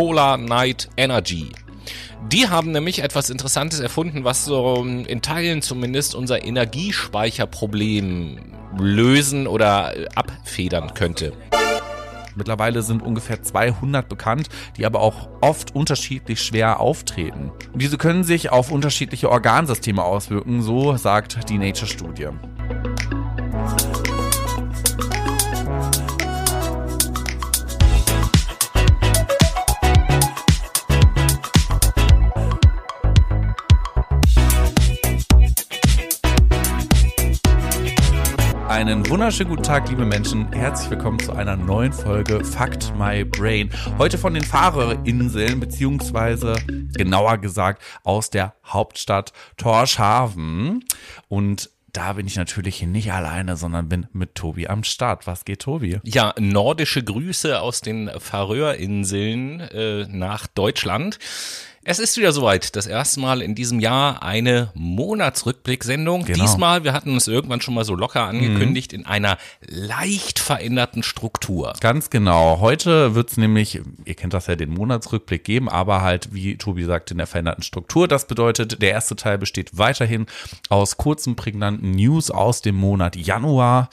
Polar Night Energy. Die haben nämlich etwas Interessantes erfunden, was so in Teilen zumindest unser Energiespeicherproblem lösen oder abfedern könnte. Mittlerweile sind ungefähr 200 bekannt, die aber auch oft unterschiedlich schwer auftreten. Diese können sich auf unterschiedliche Organsysteme auswirken, so sagt die Nature-Studie. Einen wunderschönen guten Tag, liebe Menschen. Herzlich willkommen zu einer neuen Folge Fact My Brain. Heute von den Fahrerinseln, beziehungsweise genauer gesagt aus der Hauptstadt Torshaven. Und da bin ich natürlich nicht alleine, sondern bin mit Tobi am Start. Was geht, Tobi? Ja, nordische Grüße aus den Färöerinseln äh, nach Deutschland. Es ist wieder soweit. Das erste Mal in diesem Jahr eine Monatsrückblick-Sendung. Genau. Diesmal, wir hatten es irgendwann schon mal so locker angekündigt, in einer leicht veränderten Struktur. Ganz genau. Heute wird's nämlich, ihr kennt das ja, den Monatsrückblick geben, aber halt, wie Tobi sagt, in der veränderten Struktur. Das bedeutet, der erste Teil besteht weiterhin aus kurzen, prägnanten News aus dem Monat Januar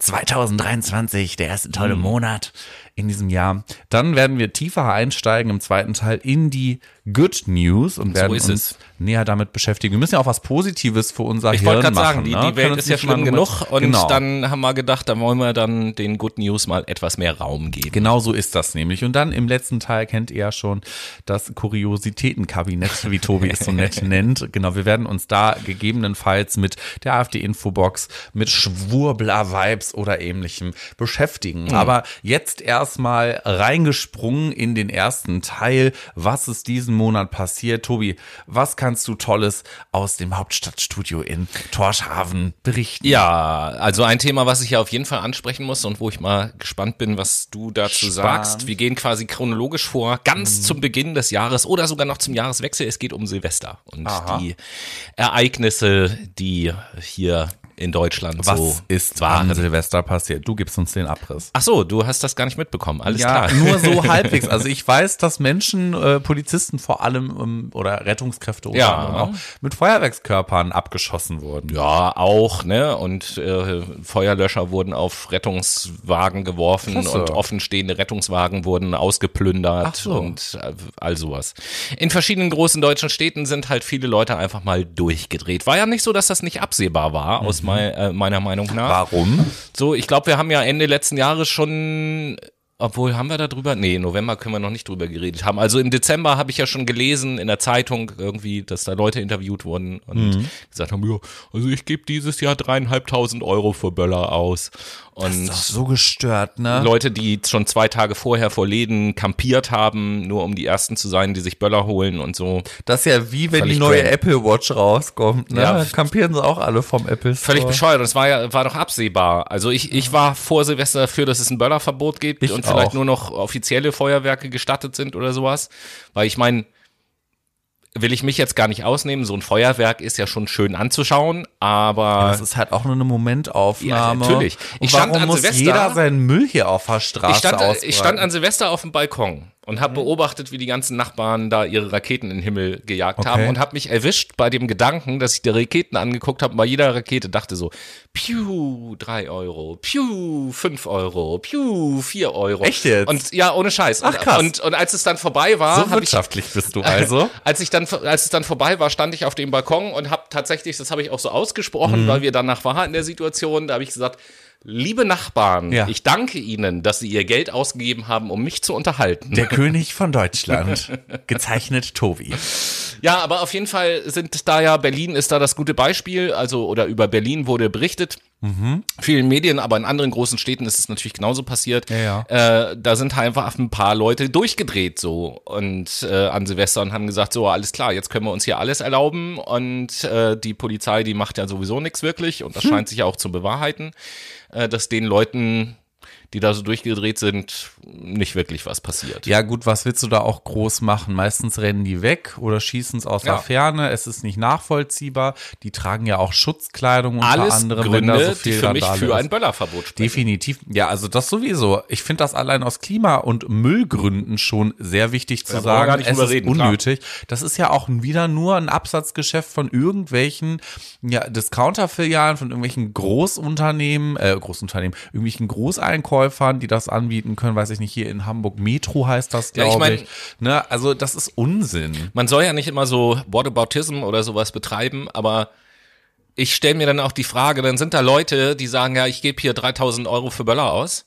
2023, der erste tolle Monat in diesem Jahr. Dann werden wir tiefer einsteigen im zweiten Teil in die Good News und werden ist uns näher damit beschäftigen. Wir müssen ja auch was Positives für unser Ich Hirn wollte gerade machen. sagen, die, ne? die Welt uns ist ja schlimm nur- genug und genau. dann haben wir gedacht, da wollen wir dann den Good News mal etwas mehr Raum geben. Genau so ist das nämlich. Und dann im letzten Teil kennt ihr ja schon das Kuriositätenkabinett, wie Tobi es so nett nennt. Genau, wir werden uns da gegebenenfalls mit der AfD-Infobox, mit Schwurbler-Vibes oder ähnlichem beschäftigen. Aber jetzt erstmal reingesprungen in den ersten Teil. Was ist diesen Monat passiert? Tobi, was kannst du Tolles aus dem Hauptstadtstudio in Torshaven berichten? Ja, also ein Thema, was ich ja auf jeden Fall ansprechen muss und wo ich mal gespannt bin, was du dazu Spannend. sagst. Wir gehen quasi chronologisch vor, ganz zum Beginn des Jahres oder sogar noch zum Jahreswechsel. Es geht um Silvester und Aha. die Ereignisse, die hier in Deutschland Was so ist waren. an Silvester passiert? Du gibst uns den Abriss. Ach so, du hast das gar nicht mitbekommen. Alles ja, klar. nur so halbwegs. Also ich weiß, dass Menschen, äh, Polizisten vor allem ähm, oder Rettungskräfte unter Ja. auch mit Feuerwerkskörpern abgeschossen wurden. Ja, auch, ne? Und äh, Feuerlöscher wurden auf Rettungswagen geworfen Klasse. und offenstehende Rettungswagen wurden ausgeplündert Ach so. und äh, all sowas. In verschiedenen großen deutschen Städten sind halt viele Leute einfach mal durchgedreht. War ja nicht so, dass das nicht absehbar war, aus mei äh, meiner Meinung nach. Warum? So, ich glaube, wir haben ja Ende letzten Jahres schon, obwohl haben wir da drüber? Nee, November können wir noch nicht drüber geredet haben. Also im Dezember habe ich ja schon gelesen in der Zeitung irgendwie, dass da Leute interviewt wurden und gesagt haben, ja, also ich gebe dieses Jahr dreieinhalbtausend Euro für Böller aus. Und so gestört, ne? Leute, die schon zwei Tage vorher vor Läden kampiert haben, nur um die Ersten zu sein, die sich Böller holen und so. Das ist ja wie wenn Völlig die neue crank. Apple Watch rauskommt, ne? Ja. Kampieren sie auch alle vom Apple Store. Völlig bescheuert. Und es war ja, war doch absehbar. Also ich, ich war vor Silvester dafür, dass es ein Böllerverbot gibt Ich und vielleicht auch. nur noch offizielle Feuerwerke gestattet sind oder sowas. Weil ich meine, will ich mich jetzt gar nicht ausnehmen. So ein Feuerwerk ist ja schon schön anzuschauen, aber Das ist halt auch nur eine Momentaufnahme. Ja, natürlich. Und Ich stand warum an muss Silvester- jeder seinen Müll hier auf der Straße ich stand, ich stand an Silvester auf dem Balkon und habe beobachtet, wie die ganzen Nachbarn da ihre Raketen in den Himmel gejagt haben Okay. und habe mich erwischt bei dem Gedanken, dass ich die Raketen angeguckt habe und bei jeder Rakete dachte so, piu, drei Euro, piu, fünf Euro, piu, vier Euro. Echt jetzt? Und ja, ohne Scheiß. Ach, krass. Und, und als es dann vorbei war, so habe ich wirtschaftlich bist du also. als ich dann, als es dann vorbei war, stand ich auf dem Balkon und habe tatsächlich, das habe ich auch so ausgesprochen, Mhm. weil wir danach waren in der Situation, da habe ich gesagt, liebe Nachbarn, Ja. ich danke Ihnen, dass Sie Ihr Geld ausgegeben haben, um mich zu unterhalten. Der König von Deutschland. Gezeichnet Tobi. ja, aber auf jeden Fall sind da ja, Berlin ist da das gute Beispiel, also, oder über Berlin wurde berichtet. Mhm. Vielen Medien, aber in anderen großen Städten ist es natürlich genauso passiert. Ja, Äh, da sind halt einfach ein paar Leute durchgedreht so und äh, an Silvester und haben gesagt, so alles klar, jetzt können wir uns hier alles erlauben und äh, die Polizei, die macht ja sowieso nichts wirklich und das Hm. scheint sich ja auch zu bewahrheiten, äh, dass den Leuten die da so durchgedreht sind, nicht wirklich was passiert. Ja gut, was willst du da auch groß machen? Meistens rennen die weg oder schießen es aus Ja. der Ferne. Es ist nicht nachvollziehbar. Die tragen ja auch Schutzkleidung unter Alles anderem, wenn da Gründe, so viel die für mich Randale für ist. ein Böllerverbot sprechen. Definitiv. Ja, also das sowieso. Ich finde das allein aus Klima- und Müllgründen schon sehr wichtig zu Da sagen. nicht Es ist reden, klar. unnötig. Das ist ja auch wieder nur ein Absatzgeschäft von irgendwelchen ja, Discounter-Filialen, von irgendwelchen Großunternehmen, äh, Großunternehmen, irgendwelchen Großeinkäufern, die das anbieten können. Weiß ich nicht, hier in Hamburg Metro heißt das, Ja, ich glaube mein- ich. Ne? Also das ist Unsinn. Man soll ja nicht immer so Whataboutism oder sowas betreiben, aber ich stelle mir dann auch die Frage, dann sind da Leute, die sagen, ja, ich gebe hier 3000 Euro für Böller aus.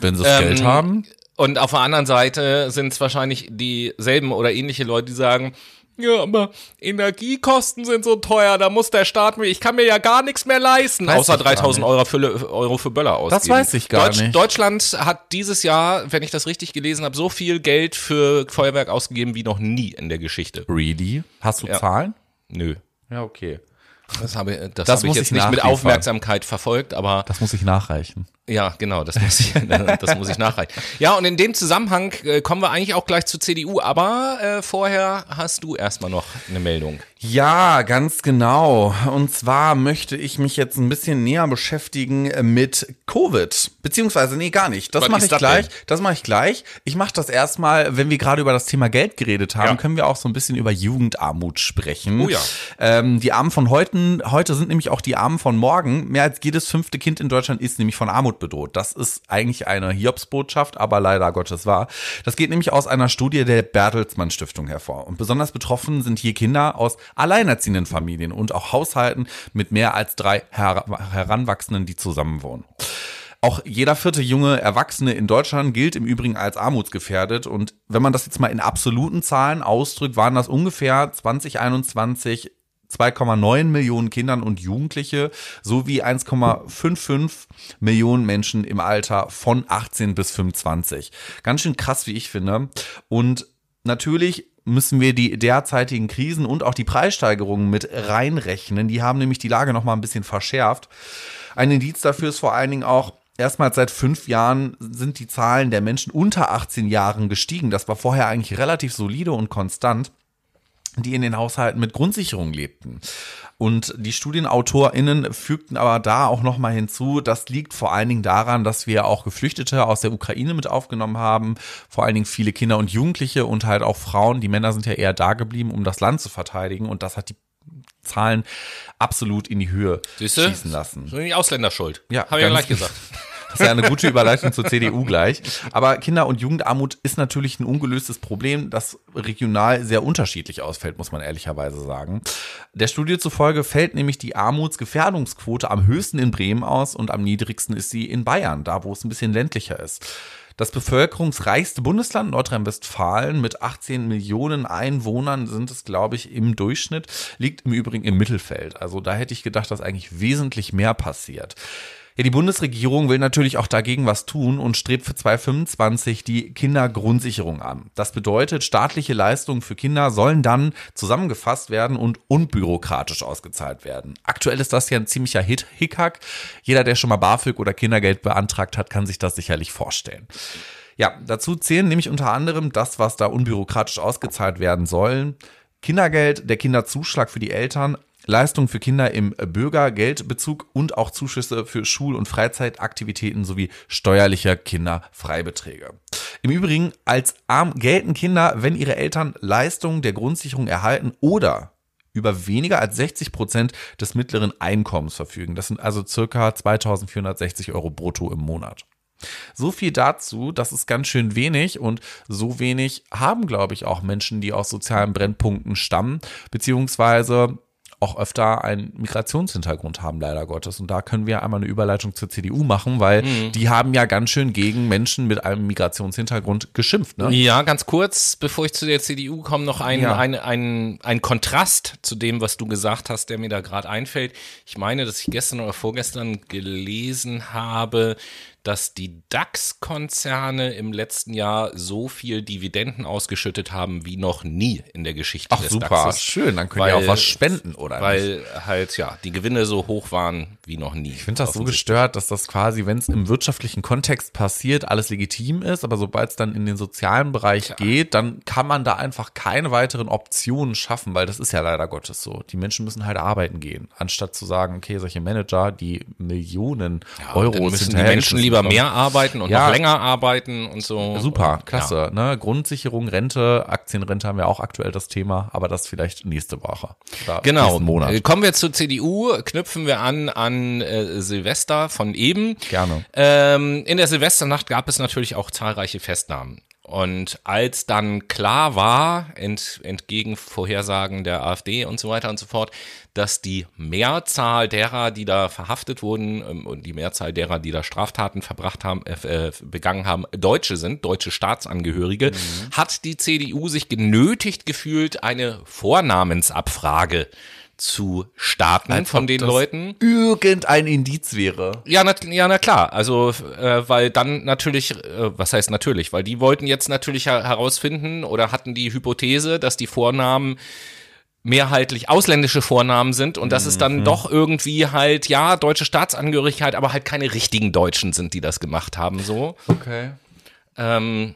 Wenn sie das Ähm, Geld haben. Und auf der anderen Seite sind es wahrscheinlich dieselben oder ähnliche Leute, die sagen, ja, aber Energiekosten sind so teuer, da muss der Staat mir, ich kann mir ja gar nichts mehr leisten, Weiß außer ich gar 3000 nicht. Euro für, Euro für Böller ausgeben. weiß ich gar nicht. Deutschland hat dieses Jahr, wenn ich das richtig gelesen habe, so viel Geld für Feuerwerk ausgegeben wie noch nie in der Geschichte. Really? Hast du Ja. Zahlen? Nö. Ja, okay. Das habe, das Das habe ich jetzt ich nicht mit. Aufmerksamkeit verfolgt, aber Das muss ich nachreichen. ja, genau, das muss ich, das muss ich nachreichen. Ja, und in dem Zusammenhang äh, kommen wir eigentlich auch gleich zur CDU, aber äh, vorher hast du erstmal noch eine Meldung. Ja, ganz genau. Und zwar möchte ich mich jetzt ein bisschen näher beschäftigen mit Covid. Beziehungsweise, nee, gar nicht. Das mache ich das gleich. denn? Das mache ich gleich. Ich mache das erstmal, wenn wir gerade über das Thema Geld geredet haben, Ja. können wir auch so ein bisschen über Jugendarmut sprechen. Oh ja. Ähm, die Armen von heute, heute sind nämlich auch die Armen von morgen. Mehr als jedes fünfte Kind in Deutschland ist nämlich von Armut bedroht. Das ist eigentlich eine Hiobsbotschaft, aber leider Gottes wahr. Das geht nämlich aus einer Studie der Bertelsmann Stiftung hervor. Und besonders betroffen sind hier Kinder aus alleinerziehenden Familien und auch Haushalten mit mehr als drei Her Heranwachsenden, die zusammenwohnen. Auch jeder vierte junge Erwachsene in Deutschland gilt im Übrigen als armutsgefährdet. Und wenn man das jetzt mal in absoluten Zahlen ausdrückt, waren das ungefähr 2021 2,9 Millionen Kindern und Jugendliche sowie 1,55 Millionen Menschen im Alter von 18 bis 25. Ganz schön krass, wie ich finde. Und natürlich müssen wir die derzeitigen Krisen und auch die Preissteigerungen mit reinrechnen. Die haben nämlich die Lage noch mal ein bisschen verschärft. Ein Indiz dafür ist vor allen Dingen auch, erstmals seit fünf Jahren sind die Zahlen der Menschen unter 18 Jahren gestiegen. Das war vorher eigentlich relativ solide und konstant die in den Haushalten mit Grundsicherung lebten. Und die StudienautorInnen fügten aber da auch nochmal hinzu, das liegt vor allen Dingen daran, dass wir auch Geflüchtete aus der Ukraine mit aufgenommen haben, vor allen Dingen viele Kinder und Jugendliche und halt auch Frauen. Die Männer sind ja eher da geblieben, um das Land zu verteidigen und das hat die Zahlen absolut in die Höhe Siehste? schießen lassen. So die Ausländer schuld. Ja, habe ich ja gleich gesagt. Das ist ja eine gute Überleitung zur CDU gleich. Aber Kinder- und Jugendarmut ist natürlich ein ungelöstes Problem, das regional sehr unterschiedlich ausfällt, muss man ehrlicherweise sagen. Der Studie zufolge fällt nämlich die Armutsgefährdungsquote am höchsten in Bremen aus und am niedrigsten ist sie in Bayern, da wo es ein bisschen ländlicher ist. Das bevölkerungsreichste Bundesland Nordrhein-Westfalen mit 18 Millionen Einwohnern sind es, glaube ich, im Durchschnitt, liegt im Übrigen im Mittelfeld. Also da hätte ich gedacht, dass eigentlich wesentlich mehr passiert. Ja, die Bundesregierung will natürlich auch dagegen was tun und strebt für 2025 die Kindergrundsicherung an. Das bedeutet, staatliche Leistungen für Kinder sollen dann zusammengefasst werden und unbürokratisch ausgezahlt werden. Aktuell ist das ja ein ziemlicher Hit Hickhack. Jeder, der schon mal BAföG oder Kindergeld beantragt hat, kann sich das sicherlich vorstellen. Ja, dazu zählen nämlich unter anderem das, was da unbürokratisch ausgezahlt werden soll. Kindergeld, der Kinderzuschlag für die Eltern, Leistungen für Kinder im Bürgergeldbezug und auch Zuschüsse für Schul- und Freizeitaktivitäten sowie steuerlicher Kinderfreibeträge. Im Übrigen, als arm gelten Kinder, wenn ihre Eltern Leistungen der Grundsicherung erhalten oder über weniger als 60 Prozent des mittleren Einkommens verfügen. Das sind also circa 2460 Euro brutto im Monat. So viel dazu, das ist ganz schön wenig und so wenig haben, glaube ich, auch Menschen, die aus sozialen Brennpunkten stammen, beziehungsweise auch öfter einen Migrationshintergrund haben, leider Gottes. Und da können wir einmal eine Überleitung zur CDU machen, weil die haben ja ganz schön gegen Menschen mit einem Migrationshintergrund geschimpft. Ne? Ja, ganz kurz, bevor ich zu der CDU komme, noch ein, Ja. ein, ein, ein Kontrast zu dem, was du gesagt hast, der mir da gerade einfällt. Ich meine, dass ich gestern oder vorgestern gelesen habe, dass die DAX-Konzerne im letzten Jahr so viel Dividenden ausgeschüttet haben wie noch nie in der Geschichte Ach des super, DAXes. schön, dann könnt ihr auch was spenden, oder nicht? Weil halt, ja, die Gewinne so hoch waren wie noch nie. Ich finde das so gestört, dass das quasi, wenn es im wirtschaftlichen Kontext passiert, alles legitim ist, aber sobald es dann in den sozialen Bereich geht, dann kann man da einfach keine weiteren Optionen schaffen, weil das ist ja leider Gottes so. Die Menschen müssen halt arbeiten gehen, anstatt zu sagen, okay, solche Manager, die Millionen Euros Dann müssen die Menschen lieber bekommen. mehr arbeiten und Ja. noch länger arbeiten und so. Super, klasse. Ne? Grundsicherung, Rente, Aktienrente haben wir auch aktuell das Thema, aber das vielleicht nächste Woche. Genau. Monat. Äh, Kommen wir zur CDU, knüpfen wir an an äh, Silvester von eben. Gerne. Ähm, in der Silvesternacht gab es natürlich auch zahlreiche Festnahmen. Und als dann klar war, ent, entgegen Vorhersagen der AfD und so weiter und so fort, dass die Mehrzahl derer, die da verhaftet wurden ähm, und die Mehrzahl derer, die da Straftaten verbracht haben, äh, äh, begangen haben, Deutsche sind, deutsche Staatsangehörige, hat die CDU sich genötigt gefühlt, eine Vornamensabfrage zu starten Als von den das Leuten. Irgendein Indiz wäre. Ja, na, ja, na klar. Also, äh, weil dann natürlich, äh, was heißt natürlich, weil die wollten jetzt natürlich her herausfinden oder hatten die Hypothese, dass die Vornamen mehrheitlich ausländische Vornamen sind und dass es dann doch irgendwie halt, ja, deutsche Staatsangehörigkeit, aber halt keine richtigen Deutschen sind, die das gemacht haben, so. Okay. Ähm,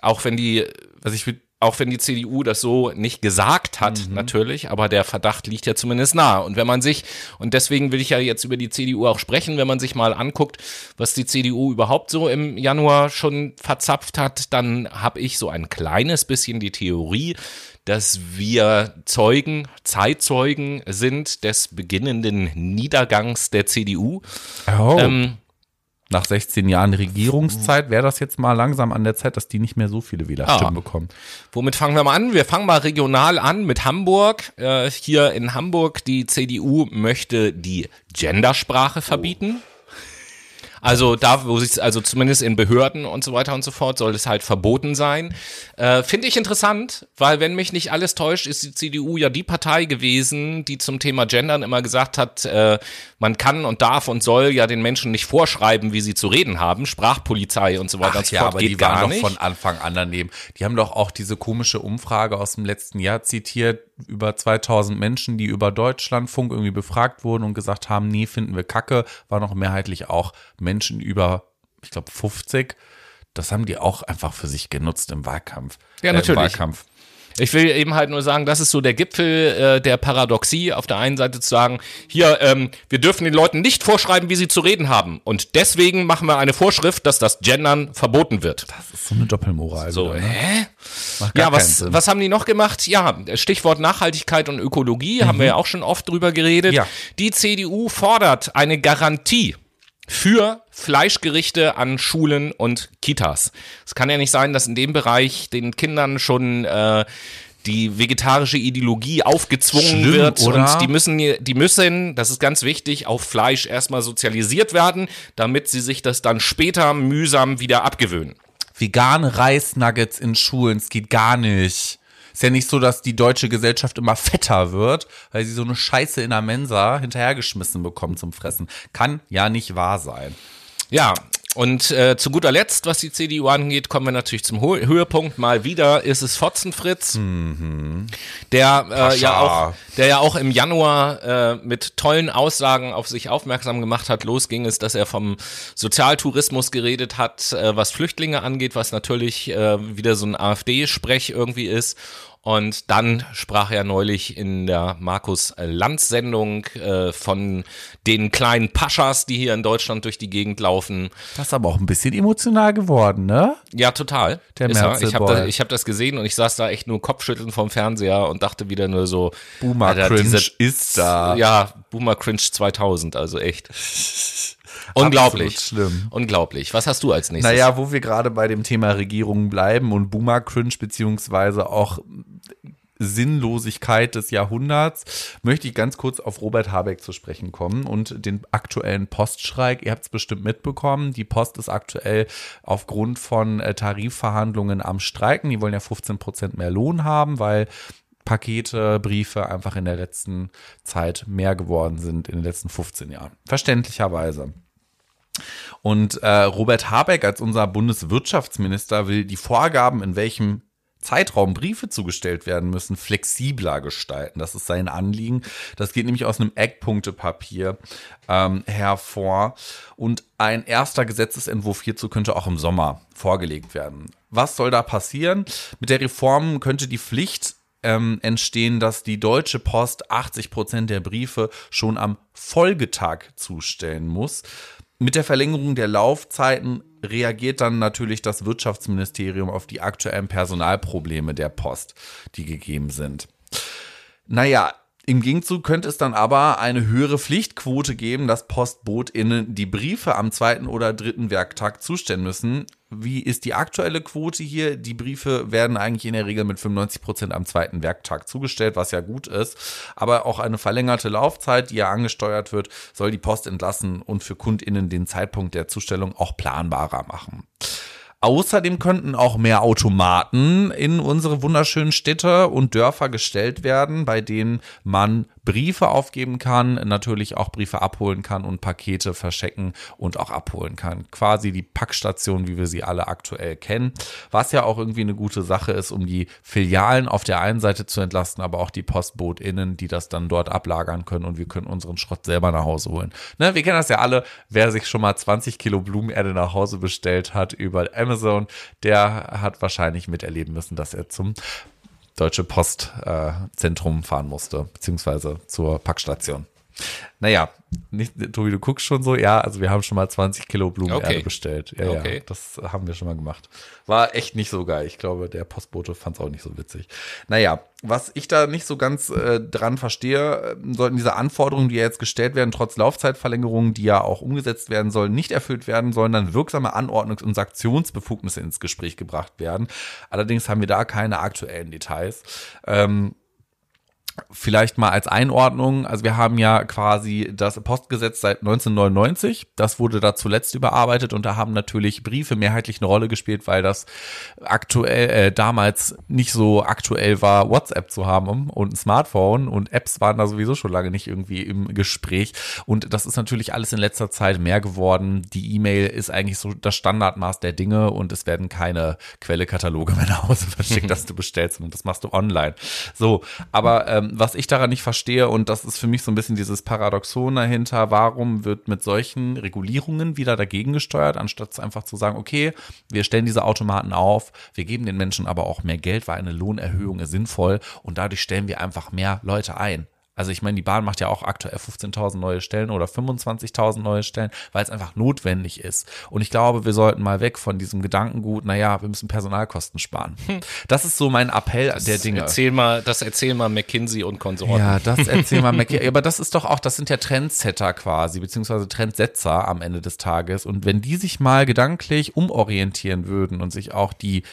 auch wenn die, Also ich auch wenn die CDU das so nicht gesagt hat, natürlich, aber der Verdacht liegt ja zumindest nahe. Und wenn man sich, und deswegen will ich ja jetzt über die CDU auch sprechen, wenn man sich mal anguckt, was die CDU überhaupt so im Januar schon verzapft hat, dann habe ich so ein kleines bisschen die Theorie, dass wir Zeugen, Zeitzeugen sind des beginnenden Niedergangs der CDU. Oh. Ähm, Nach 16 Jahren Regierungszeit wäre das jetzt mal langsam an der Zeit, dass die nicht mehr so viele Wählerstimmen Ah. bekommen. Womit fangen wir mal an? Wir fangen mal regional an mit Hamburg. Äh, hier in Hamburg, die CDU möchte die Gendersprache verbieten. Also da, wo sich also zumindest in Behörden und so weiter und so fort soll es halt verboten sein. Äh, Finde ich interessant, weil wenn mich nicht alles täuscht, ist die CDU ja die Partei gewesen, die zum Thema Gendern immer gesagt hat, äh, man kann und darf und soll ja den Menschen nicht vorschreiben, wie sie zu reden haben. Sprachpolizei und so weiter und so fort geht die gar waren nicht. doch von Anfang an daneben. Die haben doch auch diese komische Umfrage aus dem letzten Jahr zitiert, über 2000 Menschen, die über Deutschlandfunk irgendwie befragt wurden und gesagt haben, nee, finden wir kacke, war noch mehrheitlich auch Menschen über, ich glaube, 50. Das haben die auch einfach für sich genutzt im Wahlkampf. Ja, Äh, natürlich. Im Wahlkampf. Ich will eben halt nur sagen, das ist so der Gipfel äh, der Paradoxie. Auf der einen Seite zu sagen, hier, ähm, wir dürfen den Leuten nicht vorschreiben, wie sie zu reden haben. Und deswegen machen wir eine Vorschrift, dass das Gendern verboten wird. Das ist so eine Doppelmoral. So, wieder, ne? hä? Ja, was, was haben die noch gemacht? Ja, Stichwort Nachhaltigkeit und Ökologie, haben wir ja auch schon oft drüber geredet. Mhm. Ja. Die CDU fordert eine Garantie für Fleischgerichte an Schulen und Kitas. Es kann ja nicht sein, dass in dem Bereich den Kindern schon äh, die vegetarische Ideologie aufgezwungen Schlimm, wird oder? und die müssen, die müssen, das ist ganz wichtig, auf Fleisch erstmal sozialisiert werden, damit sie sich das dann später mühsam wieder abgewöhnen. Vegane Reisnuggets in Schulen, es geht gar nicht. Ist ja nicht so, dass die deutsche Gesellschaft immer fetter wird, weil sie so eine Scheiße in der Mensa hinterhergeschmissen bekommt zum Fressen. Kann ja nicht wahr sein. Ja, und äh, zu guter Letzt, was die CDU angeht, kommen wir natürlich zum Ho Höhepunkt. Mal wieder ist es Fotzenfritz, der äh, ja auch, der ja auch im Januar äh, mit tollen Aussagen auf sich aufmerksam gemacht hat. Los ging es, dass er vom Sozialtourismus geredet hat, äh, was Flüchtlinge angeht, was natürlich äh, wieder so ein AfD-Sprech irgendwie ist. Und dann sprach er neulich in der Markus Lanz Sendung äh, von den kleinen Paschas, die hier in Deutschland durch die Gegend laufen. Das ist aber auch ein bisschen emotional geworden, ne? Ja, total. Der Ist er. Ich habe das, ich hab das gesehen und ich saß da echt nur Kopfschütteln vom Fernseher und dachte wieder nur so, Boomer Alter, Cringe diese- ist da. Ja, Boomer Cringe 2000, also echt. Unglaublich. Absolut schlimm. Unglaublich. Was hast du als nächstes? Naja, wo wir gerade bei dem Thema Regierung bleiben und Boomer Cringe beziehungsweise auch Sinnlosigkeit des Jahrhunderts, möchte ich ganz kurz auf Robert Habeck zu sprechen kommen und den aktuellen Poststreik. Ihr habt es bestimmt mitbekommen. Die Post ist aktuell aufgrund von äh, Tarifverhandlungen am Streiken. Die wollen ja 15 Prozent mehr Lohn haben, weil Pakete, Briefe einfach in der letzten Zeit mehr geworden sind, in den letzten 15 Jahren. Verständlicherweise. Und äh, Robert Habeck als unser Bundeswirtschaftsminister will die Vorgaben, in welchem Zeitraum Briefe zugestellt werden müssen, flexibler gestalten. Das ist sein Anliegen. Das geht nämlich aus einem Eckpunktepapier ähm, hervor. Und ein erster Gesetzesentwurf hierzu könnte auch im Sommer vorgelegt werden. Was soll da passieren? Mit der Reform könnte die Pflicht ähm, entstehen, dass die Deutsche Post 80 Prozent der Briefe schon am Folgetag zustellen muss. Mit der Verlängerung der Laufzeiten reagiert dann natürlich das Wirtschaftsministerium auf die aktuellen Personalprobleme der Post, die gegeben sind. Naja, im Gegenzug könnte es dann aber eine höhere Pflichtquote geben, dass PostbotInnen die Briefe am zweiten oder dritten Werktag zustellen müssen. Wie ist die aktuelle Quote hier? Die Briefe werden eigentlich in der Regel mit 95 Prozent am zweiten Werktag zugestellt, was ja gut ist. Aber auch eine verlängerte Laufzeit, die ja angesteuert wird, soll die Post entlassen und für KundInnen den Zeitpunkt der Zustellung auch planbarer machen. Außerdem könnten auch mehr Automaten in unsere wunderschönen Städte und Dörfer gestellt werden, bei denen man Briefe aufgeben kann, natürlich auch Briefe abholen kann und Pakete verschecken und auch abholen kann. Quasi die Packstation, wie wir sie alle aktuell kennen, was ja auch irgendwie eine gute Sache ist, um die Filialen auf der einen Seite zu entlasten, aber auch die PostbotInnen, die das dann dort ablagern können und wir können unseren Schrott selber nach Hause holen. Ne, wir kennen das ja alle, wer sich schon mal 20 Kilo Blumenerde nach Hause bestellt hat über Amazon, der hat wahrscheinlich miterleben müssen, dass er zum Deutsche Postzentrum äh, fahren musste, beziehungsweise zur Packstation. Naja, nicht, Tobi, du guckst schon so, ja, also wir haben schon mal 20 Kilo Blumenerde okay. bestellt. Ja, okay. ja, das haben wir schon mal gemacht. War echt nicht so geil. Ich glaube, der Postbote fand es auch nicht so witzig. Naja, was ich da nicht so ganz äh, dran verstehe, äh, sollten diese Anforderungen, die ja jetzt gestellt werden, trotz Laufzeitverlängerungen, die ja auch umgesetzt werden sollen, nicht erfüllt werden, sollen dann wirksame Anordnungs- und Sanktionsbefugnisse ins Gespräch gebracht werden. Allerdings haben wir da keine aktuellen Details. Ähm, Vielleicht mal als Einordnung, also wir haben ja quasi das Postgesetz seit 1999, das wurde da zuletzt überarbeitet und da haben natürlich Briefe mehrheitlich eine Rolle gespielt, weil das aktuell äh, damals nicht so aktuell war, WhatsApp zu haben und ein Smartphone und Apps waren da sowieso schon lange nicht irgendwie im Gespräch und das ist natürlich alles in letzter Zeit mehr geworden. Die E-Mail ist eigentlich so das Standardmaß der Dinge und es werden keine Quellekataloge mehr nach Hause verschickt, dass du bestellst und das machst du online. So, aber ähm, was ich daran nicht verstehe, und das ist für mich so ein bisschen dieses Paradoxon dahinter, warum wird mit solchen Regulierungen wieder dagegen gesteuert, anstatt einfach zu sagen, okay, wir stellen diese Automaten auf, wir geben den Menschen aber auch mehr Geld, weil eine Lohnerhöhung ist sinnvoll und dadurch stellen wir einfach mehr Leute ein. Also ich meine, die Bahn macht ja auch aktuell 15.000 neue Stellen oder 25.000 neue Stellen, weil es einfach notwendig ist. Und ich glaube, wir sollten mal weg von diesem Gedankengut, naja, wir müssen Personalkosten sparen. Hm. Das ist so mein Appell das der Dinge. Erzähl mal, das erzähl mal McKinsey und Konsorten. Ja, das erzähl mal McKinsey. Aber das ist doch auch, das sind ja Trendsetter quasi, beziehungsweise Trendsetzer am Ende des Tages. Und wenn die sich mal gedanklich umorientieren würden und sich auch die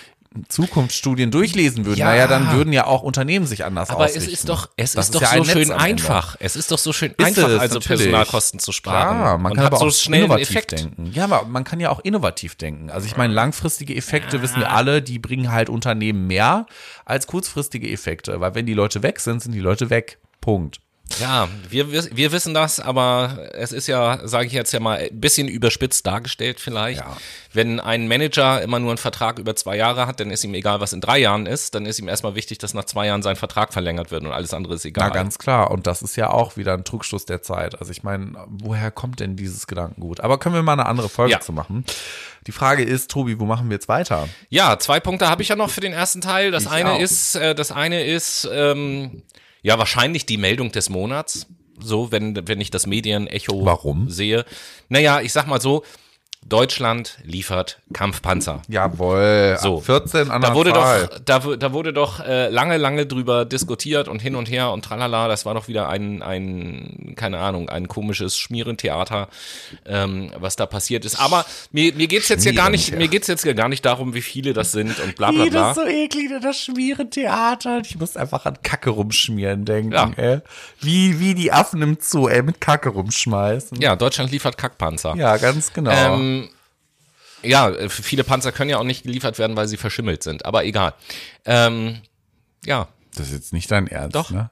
Zukunftsstudien durchlesen würden, ja. naja, dann würden ja auch Unternehmen sich anders Aber ausrichten. Aber es ist doch, es das ist, doch ja so schön einfach. Es ist doch so schön ist einfach, es, also natürlich. Personalkosten zu sparen. Ja, man kann aber so auch schnell innovativ Effekt. denken. Ja, aber man kann ja auch innovativ denken. Also ich meine, langfristige Effekte ja. wissen wir alle, die bringen halt Unternehmen mehr als kurzfristige Effekte, weil wenn die Leute weg sind, sind die Leute weg. Punkt. Ja, wir, wir wissen das, aber es ist ja, sage ich jetzt ja mal, ein bisschen überspitzt dargestellt vielleicht. Ja. Wenn ein Manager immer nur einen Vertrag über zwei Jahre hat, dann ist ihm egal, was in drei Jahren ist, dann ist ihm erstmal wichtig, dass nach zwei Jahren sein Vertrag verlängert wird und alles andere ist egal. Na, ganz klar. Und das ist ja auch wieder ein Trugschluss der Zeit. Also ich meine, woher kommt denn dieses Gedankengut? Aber können wir mal eine andere Folge ja. zu machen? Die Frage ist, Tobi, wo machen wir jetzt weiter? Ja, zwei Punkte habe ich ja noch für den ersten Teil. Das ich eine auch. ist, äh, das eine ist, ähm, ja, wahrscheinlich die Meldung des Monats. So, wenn, wenn ich das Medienecho Warum? sehe. Naja, ich sag mal so, Deutschland liefert Kampfpanzer. Jawohl. So. 14 an da wurde Zahl. doch, da, da wurde doch äh, lange, lange drüber diskutiert und hin und her und tralala. Das war doch wieder ein, ein keine Ahnung, ein komisches Schmierentheater, ähm, was da passiert ist. Aber mir, mir geht's jetzt ja gar nicht, mir geht's jetzt ja gar nicht darum, wie viele das sind und bla bla bla. Das ist so eklig, das Schmierentheater. Ich muss einfach an Kacke rumschmieren denken, ja. ey. Wie, wie die Affen im Zoo, ey, mit Kacke rumschmeißen. Ja, Deutschland liefert Kackpanzer. Ja, ganz genau. Ähm, ja, äh, viele Panzer können ja auch nicht geliefert werden, weil sie verschimmelt sind, aber egal. Ähm, ja. Das ist jetzt nicht dein Ernst, Doch. ne?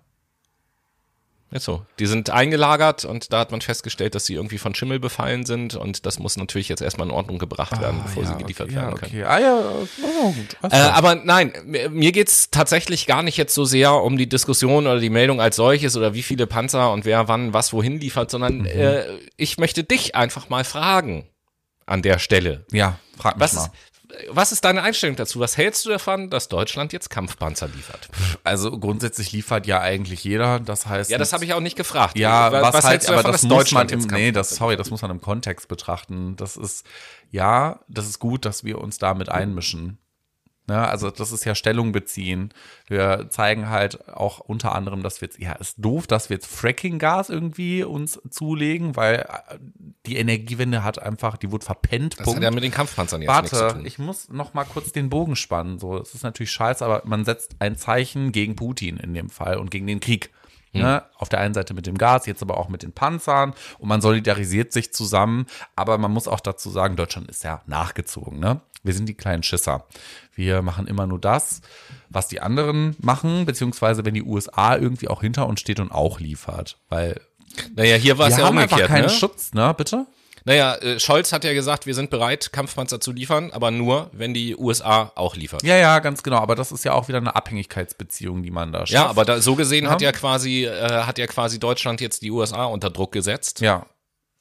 Ist so. Die sind eingelagert und da hat man festgestellt, dass sie irgendwie von Schimmel befallen sind und das muss natürlich jetzt erstmal in Ordnung gebracht werden, bevor Ah, ja, sie geliefert okay, werden ja, können. okay. Ah ja, oh, gut. Äh, aber nein, mir mir geht's tatsächlich gar nicht jetzt so sehr um die Diskussion oder die Meldung als solches oder wie viele Panzer und wer wann was wohin liefert, sondern Mhm. äh, ich möchte dich einfach mal fragen an der Stelle. ja, frag mich Was mal. ist, was ist deine Einstellung dazu? Was hältst du davon, dass Deutschland jetzt Kampfpanzer liefert? Also grundsätzlich liefert ja eigentlich jeder. Das heißt, Ja, das habe ich auch nicht gefragt. Ja, was, was halt, hältst du aber davon, das dass muss Deutschland man im, nee, das, sorry, das muss man im Kontext betrachten. Das ist, ja, das ist gut, dass wir uns damit einmischen. Ne, also das ist ja Stellung beziehen. Wir zeigen halt auch unter anderem, dass wir jetzt, ja, ist doof, dass wir jetzt Fracking-Gas irgendwie uns zulegen, weil äh, die Energiewende hat einfach, die wurde verpennt. Das hat ja mit den Kampfpanzern jetzt nichts zu Warte, tun. ich muss noch mal kurz den Bogen spannen. So, es ist natürlich scheiße, aber man setzt ein Zeichen gegen Putin in dem Fall und gegen den Krieg. Hm. Ne? Auf der einen Seite mit dem Gas, jetzt aber auch mit den Panzern und man solidarisiert sich zusammen. Aber man muss auch dazu sagen, Deutschland ist ja nachgezogen. Ne? Wir sind die kleinen Schisser. Wir machen immer nur das, was die anderen machen, beziehungsweise wenn die USA irgendwie auch hinter uns steht und auch liefert. Weil Naja, hier war es wir ja haben einfach umgekehrt. keinen Ne? Schutz, ne? Bitte? Naja, äh, Scholz hat ja gesagt, wir sind bereit, Kampfpanzer zu liefern, aber nur, wenn die USA auch liefert. Ja, ja, ganz genau. Aber das ist ja auch wieder eine Abhängigkeitsbeziehung, die man da schafft. Ja, aber da, so gesehen hat ja quasi äh, hat ja quasi Deutschland jetzt die USA unter Druck gesetzt. Ja.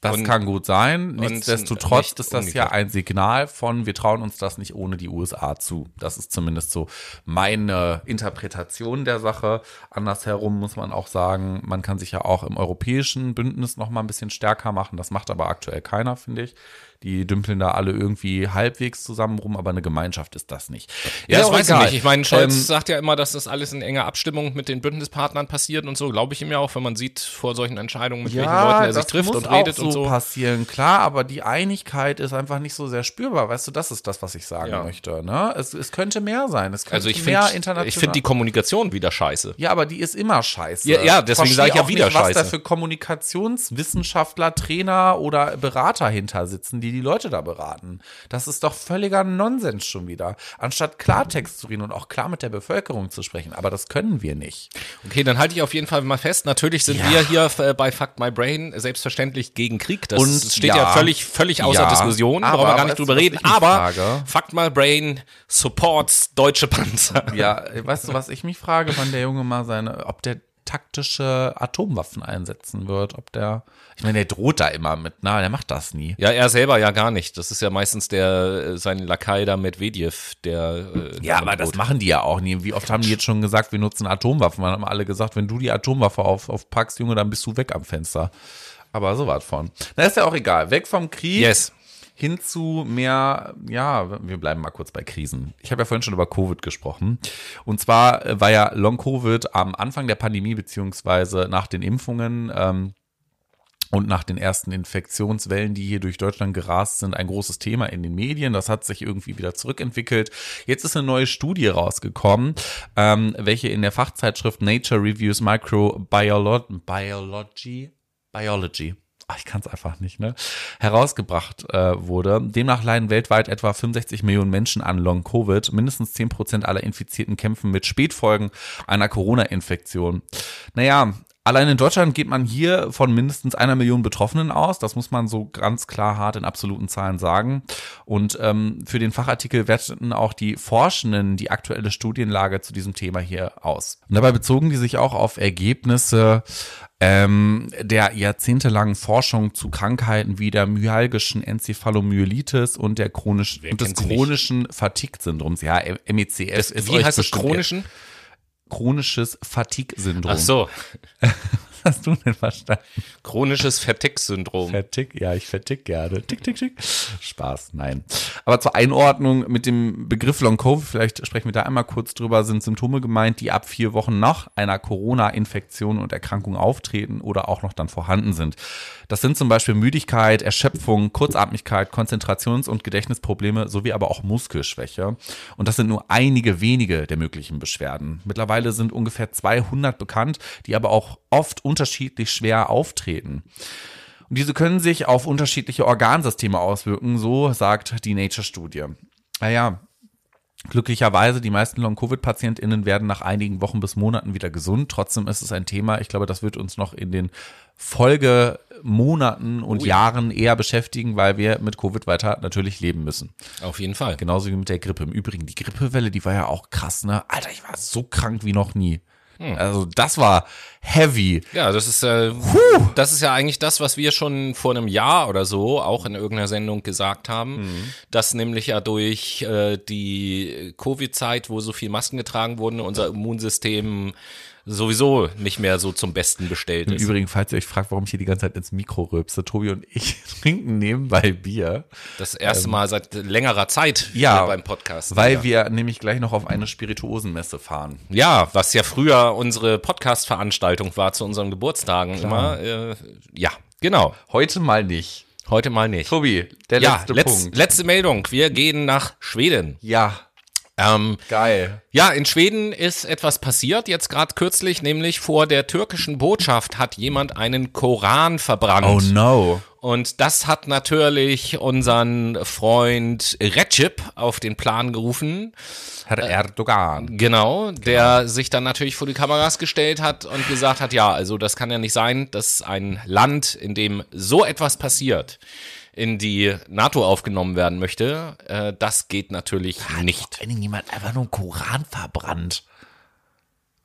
Das Und- kann gut sein. Nichtsdestotrotz nicht ist das ja umgekehrt. ein Signal von, wir trauen uns das nicht ohne die USA zu. Das ist zumindest so meine Interpretation der Sache. Andersherum muss man auch sagen, man kann sich ja auch im europäischen Bündnis noch mal ein bisschen stärker machen. Das macht aber aktuell keiner, finde ich. Die dümpeln da alle irgendwie halbwegs zusammen rum, aber eine Gemeinschaft ist das nicht. Ja, das auch weiß ich nicht. Ich meine, Scholz Ähm, sagt ja immer, dass das alles in enger Abstimmung mit den Bündnispartnern passiert und so. Glaube ich ihm ja auch, wenn man sieht vor solchen Entscheidungen, mit welchen Leuten er sich das trifft und redet so und so. passieren, klar, aber die Einigkeit ist einfach nicht so sehr spürbar. Weißt du, das ist das, was ich sagen Ja. möchte. Ne? Es, es könnte mehr sein. Es könnte Also ich mehr finde international. ich finde die Kommunikation wieder scheiße. ja, aber die ist immer scheiße. Ja, ja, deswegen Versteh sag ich ja auch wieder nicht, was da scheiße. für Kommunikationswissenschaftler, Trainer oder Berater hinter sitzen, die die Leute da beraten. Das ist doch völliger Nonsens schon wieder. Anstatt Klartext zu reden und auch klar mit der Bevölkerung zu sprechen. Aber das können wir nicht. Okay, dann halte ich auf jeden Fall mal fest. Natürlich sind Ja. wir hier äh, bei Fuck My Brain selbstverständlich gegen Krieg. Das Und steht ja, ja. völlig, völlig außer Ja, Diskussion. aber Brauchen wir gar nicht drüber reden. Aber? Fuck My Brain supports deutsche Panzer. Ja, weißt du, was ich mich frage, wann der Junge mal seine, ob der taktische Atomwaffen einsetzen wird, ob der, ich meine, der droht da immer mit, na, der macht das nie. Ja, er selber ja gar nicht. Das ist ja meistens der äh, sein Lakai da Medvedev, der äh, Ja, aber damit das droht. machen die ja auch nie. Wie oft haben die jetzt schon gesagt, wir nutzen Atomwaffen? Wir haben alle gesagt, wenn du die Atomwaffe auf, aufpackst, Junge, dann bist du weg am Fenster. Aber so was von. Na, ist ja auch egal. Weg vom Krieg. Yes. Hin zu mehr, ja, wir bleiben mal kurz bei Krisen. Ich habe ja vorhin schon über Covid gesprochen. Und zwar äh, war ja Long-Covid am Anfang der Pandemie, beziehungsweise nach den Impfungen ähm, und nach den ersten Infektionswellen, die hier durch Deutschland gerast sind, ein großes Thema in den Medien. Das hat sich irgendwie wieder zurückentwickelt. Jetzt ist eine neue Studie rausgekommen, ähm, welche in der Fachzeitschrift Nature Reviews Microbiology Biology, Biology ach, ich kann es einfach nicht, ne, herausgebracht äh, wurde. Demnach leiden weltweit etwa 65 Millionen Menschen an Long-Covid. Mindestens 10 Prozent aller Infizierten kämpfen mit Spätfolgen einer Corona-Infektion. Naja, Allein in Deutschland geht man hier von mindestens einer Million Betroffenen aus. Das muss man so ganz klar hart in absoluten Zahlen sagen. Und ähm, für den Fachartikel werteten auch die Forschenden die aktuelle Studienlage zu diesem Thema hier aus. Und dabei bezogen die sich auch auf Ergebnisse ähm, der jahrzehntelangen Forschung zu Krankheiten wie der myalgischen Enzephalomyelitis und der chronischen Wer und des chronischen Fatigue-Syndroms. Ja, MECS ist Wie heißt das bestimmt- chronischen? Chronisches Fatigue-Syndrom. Ach so, hast du denn verstanden? chronisches Fatigue-Syndrom. Vertick, ja, ich vertick gerne. Tick, tick, tick. Spaß, nein. Aber zur Einordnung mit dem Begriff Long Covid, vielleicht sprechen wir da einmal kurz drüber, sind Symptome gemeint, die ab vier Wochen nach einer Corona-Infektion und Erkrankung auftreten oder auch noch dann vorhanden sind. Das sind zum Beispiel Müdigkeit, Erschöpfung, Kurzatmigkeit, Konzentrations- und Gedächtnisprobleme sowie aber auch Muskelschwäche. Und das sind nur einige wenige der möglichen Beschwerden. Mittlerweile sind ungefähr 200 bekannt, die aber auch oft unterschiedlich schwer auftreten. Und diese können sich auf unterschiedliche Organsysteme auswirken, so sagt die Nature-Studie. Naja, Glücklicherweise, die meisten Long-Covid-PatientInnen werden nach einigen Wochen bis Monaten wieder gesund. Trotzdem ist es ein Thema. Ich glaube, das wird uns noch in den Folgemonaten und Oh ja. Jahren eher beschäftigen, weil wir mit Covid weiter natürlich leben müssen. Auf jeden Fall. Genauso wie mit der Grippe. Im Übrigen, die Grippewelle, die war ja auch krass, ne? Alter, ich war so krank wie noch nie. Hm. Also, das war heavy. Ja, das ist, äh, das ist ja eigentlich das, was wir schon vor einem Jahr oder so auch in irgendeiner Sendung gesagt haben, Mhm. dass nämlich ja durch äh, die Covid-Zeit, wo so viel Masken getragen wurden, unser Immunsystem sowieso nicht mehr so zum Besten bestellt Im ist. Übrigen, falls ihr euch fragt, warum ich hier die ganze Zeit ins Mikro rülpse, Tobi und ich trinken nebenbei Bier. Das erste Mal seit längerer Zeit Ähm, Ja, hier beim Podcast. Weil ja. wir nämlich gleich noch auf eine Spirituosenmesse fahren. Ja, was ja früher unsere Podcast-Veranstaltung war zu unseren Geburtstagen immer. Äh, ja, genau. Heute mal nicht. Heute mal nicht. Tobi, der ja, letzte letz, Punkt. letzte Meldung. Wir gehen nach Schweden. Ja, Ähm, geil. ja, in Schweden ist etwas passiert, jetzt gerade kürzlich, nämlich vor der türkischen Botschaft hat jemand einen Koran verbrannt. Oh no. Und das hat natürlich unseren Freund Recep auf den Plan gerufen. Herr Erdogan. Genau, der sich dann natürlich vor die Kameras gestellt hat und gesagt hat, ja, also das kann ja nicht sein, dass ein Land, in dem so etwas passiert, in die NATO aufgenommen werden möchte. Äh, das geht natürlich nicht. Wenn jemand einfach nur einen Koran verbrannt.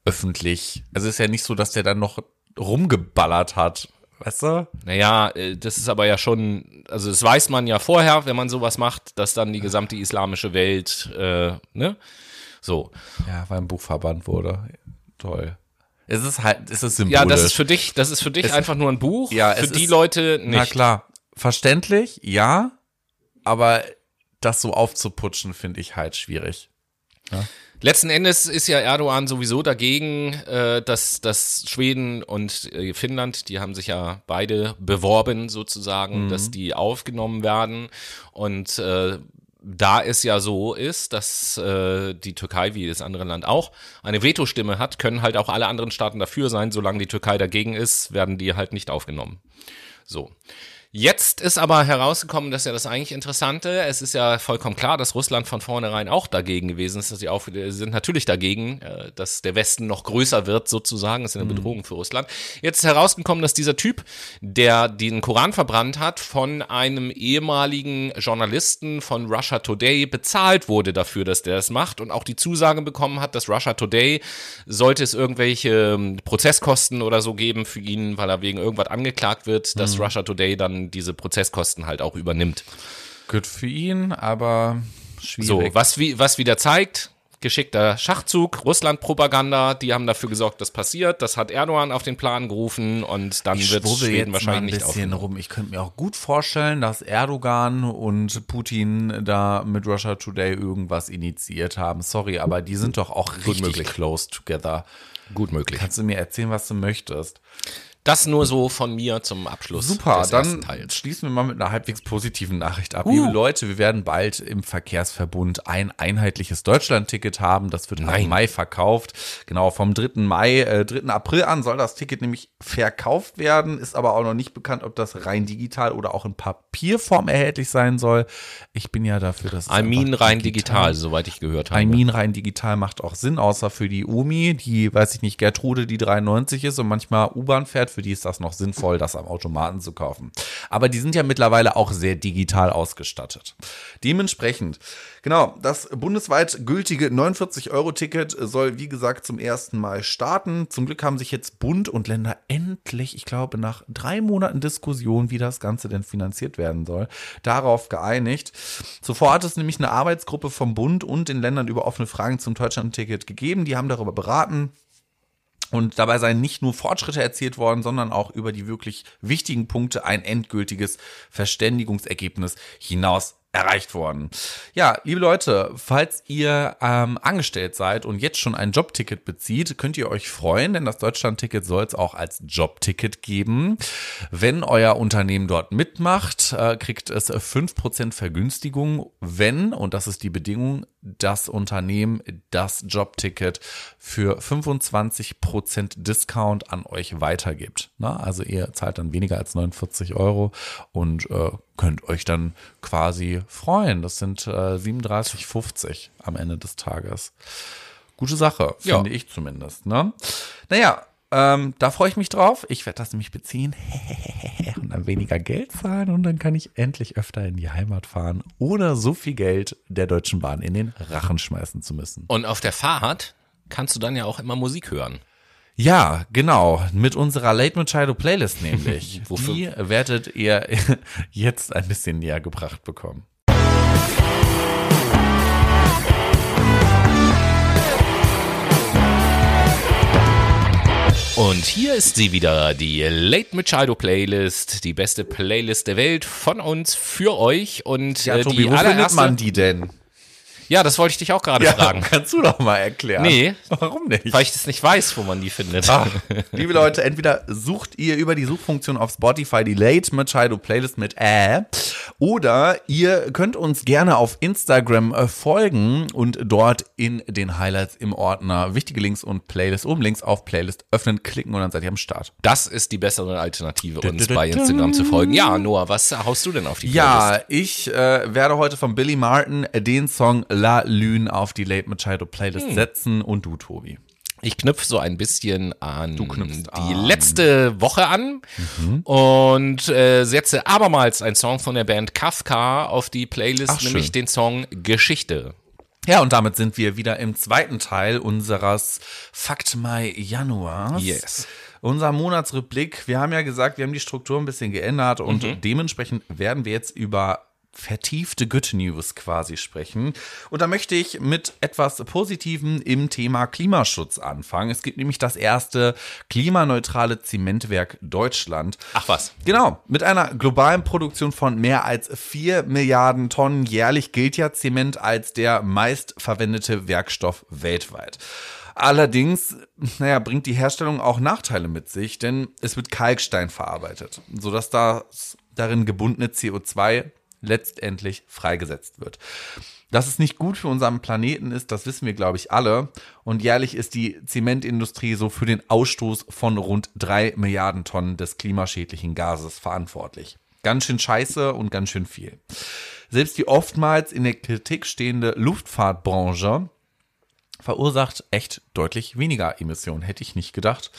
Öffentlich. Also ist ja nicht so, dass der dann noch rumgeballert hat. Weißt du? Naja, äh, das ist aber ja schon, also das weiß man ja vorher, wenn man sowas macht, dass dann die gesamte islamische Welt, äh, ne? So. Ja, weil ein Buch verbannt wurde. Toll. Es ist halt, es ist symbolisch. Ja, das ist für dich, das ist für dich Es- einfach nur ein Buch. Ja, für es die ist- Leute nicht. Na klar, verständlich, ja, aber das so aufzuputschen, finde ich halt schwierig. Letzten Endes ist ja Erdogan sowieso dagegen, äh, dass, dass Schweden und äh, Finnland, die haben sich ja beide beworben sozusagen, dass die aufgenommen werden. Und äh, da es ja so ist, dass äh, die Türkei, wie das andere Land auch, eine Vetostimme hat, können halt auch alle anderen Staaten dafür sein. Solange die Türkei dagegen ist, werden die halt nicht aufgenommen. So. Jetzt ist aber herausgekommen, dass ja das eigentlich Interessante, es ist ja vollkommen klar, dass Russland von vornherein auch dagegen gewesen ist, dass sie auch sie sind natürlich dagegen, äh, dass der Westen noch größer wird sozusagen, das ist eine Bedrohung für Russland. Jetzt ist herausgekommen, dass dieser Typ, der den Koran verbrannt hat, von einem ehemaligen Journalisten von Russia Today bezahlt wurde dafür, dass der das macht und auch die Zusage bekommen hat, dass Russia Today, sollte es irgendwelche ähm, Prozesskosten oder so geben für ihn, weil er wegen irgendwas angeklagt wird, dass Russia Today dann diese Prozesskosten halt auch übernimmt. Gut für ihn, aber schwierig. So, was, wie, was wieder zeigt, geschickter Schachzug, Russland-Propaganda, die haben dafür gesorgt, dass passiert. Das hat Erdogan auf den Plan gerufen und dann ich wird Schweden jetzt mal ein wahrscheinlich nicht bisschen aufgenommen. rum. Ich könnte mir auch gut vorstellen, dass Erdogan und Putin da mit Russia Today irgendwas initiiert haben. Sorry, aber die sind doch auch richtig möglich. close together. Gut möglich. Kannst du mir erzählen, was du möchtest? Das nur so von mir zum Abschluss Super, dann schließen wir mal mit einer halbwegs positiven Nachricht ab. Liebe Leute, wir werden bald im Verkehrsverbund ein einheitliches Deutschland-Ticket haben. Das wird Nein. im Mai verkauft. Genau, vom 3. Mai, äh, 3. April an soll das Ticket nämlich verkauft werden. Ist aber auch noch nicht bekannt, ob das rein digital oder auch in Papierform erhältlich sein soll. Ich bin ja dafür, dass Armin rein digital, soweit ich gehört habe. Armin rein digital macht auch Sinn, außer für die Omi, die, weiß ich nicht, Gertrude, die 93 ist und manchmal U-Bahn fährt, für die ist das noch sinnvoll, das am Automaten zu kaufen. Aber die sind ja mittlerweile auch sehr digital ausgestattet. Dementsprechend, genau, das bundesweit gültige 49-Euro-Ticket soll, wie gesagt, zum ersten Mal starten. Zum Glück haben sich jetzt Bund und Länder endlich, ich glaube, nach drei Monaten Diskussion, wie das Ganze denn finanziert werden soll, darauf geeinigt. Zuvor hat es nämlich eine Arbeitsgruppe vom Bund und den Ländern über offene Fragen zum Deutschland-Ticket gegeben. Die haben darüber beraten. Und dabei seien nicht nur Fortschritte erzielt worden, sondern auch über die wirklich wichtigen Punkte ein endgültiges Verständigungsergebnis hinaus erreicht worden. Ja, liebe Leute, falls ihr ähm, angestellt seid und jetzt schon ein Jobticket bezieht, könnt ihr euch freuen, denn das Deutschlandticket soll es auch als Jobticket geben. Wenn euer Unternehmen dort mitmacht, äh, kriegt es 5% Vergünstigung, wenn, und das ist die Bedingung, das Unternehmen das Jobticket für 25% Discount an euch weitergibt. Na, also ihr zahlt dann weniger als 49 Euro und äh, könnt euch dann quasi freuen. Das sind äh, 37,50 am Ende des Tages. Gute Sache, Ja. finde ich zumindest. Ne? Naja, ähm, da freue ich mich drauf. Ich werde das nämlich beziehen und dann weniger Geld zahlen und dann kann ich endlich öfter in die Heimat fahren, ohne so viel Geld der Deutschen Bahn in den Rachen schmeißen zu müssen. Und auf der Fahrt kannst du dann ja auch immer Musik hören. Ja, genau. Mit unserer Late Machado Playlist nämlich. Wofür- Die werdet ihr jetzt ein bisschen näher gebracht bekommen. Und hier ist sie wieder, die Late Machado Playlist, die beste Playlist der Welt von uns für euch. Und Ja, äh, Tobi, wo findet man die denn? Ja, das wollte ich dich auch gerade fragen, kannst du doch mal erklären. Nee. Warum nicht? weil ich das nicht weiß, wo man die findet. Ah, liebe Leute, entweder sucht ihr über die Suchfunktion auf Spotify die Late Machado Playlist mit Ä oder ihr könnt uns gerne auf Instagram äh, folgen und dort in den Highlights im Ordner wichtige Links und Playlist oben links auf Playlist öffnen, klicken und dann seid ihr am Start. Das ist die bessere Alternative, uns bei. Instagram zu folgen. Ja, Noah, was haust du denn auf die Playlist? Ja, ich äh, werde heute von Billy Martin den Song La Lune auf die Late Machado Playlist Hm. setzen und du, Tobi. Ich knüpfe so ein bisschen an die an. letzte Woche an und äh, setze abermals einen Song von der Band Kafka auf die Playlist, Ach, schön. nämlich den Song Geschichte. Ja, und damit sind wir wieder im zweiten Teil unseres Fakt Mai Januars. Yes. Unser Monatsrückblick. Wir haben ja gesagt, wir haben die Struktur ein bisschen geändert und Mhm. dementsprechend werden wir jetzt über vertiefte Good News quasi sprechen. Und da möchte ich mit etwas Positivem im Thema Klimaschutz anfangen. Es gibt nämlich das erste klimaneutrale Zementwerk Deutschland. Ach was. Genau, mit einer globalen Produktion von mehr als 4 Milliarden Tonnen jährlich gilt ja Zement als der meistverwendete Werkstoff weltweit. Allerdings, naja, bringt die Herstellung auch Nachteile mit sich, denn es wird Kalkstein verarbeitet, sodass das darin gebundene CO2 letztendlich freigesetzt wird. Dass es nicht gut für unseren Planeten ist, das wissen wir, glaube ich, alle. Und jährlich ist die Zementindustrie so für den Ausstoß von rund drei Milliarden Tonnen des klimaschädlichen Gases verantwortlich. Ganz schön scheiße und ganz schön viel. Selbst die oftmals in der Kritik stehende Luftfahrtbranche verursacht echt deutlich weniger Emissionen, hätte ich nicht gedacht.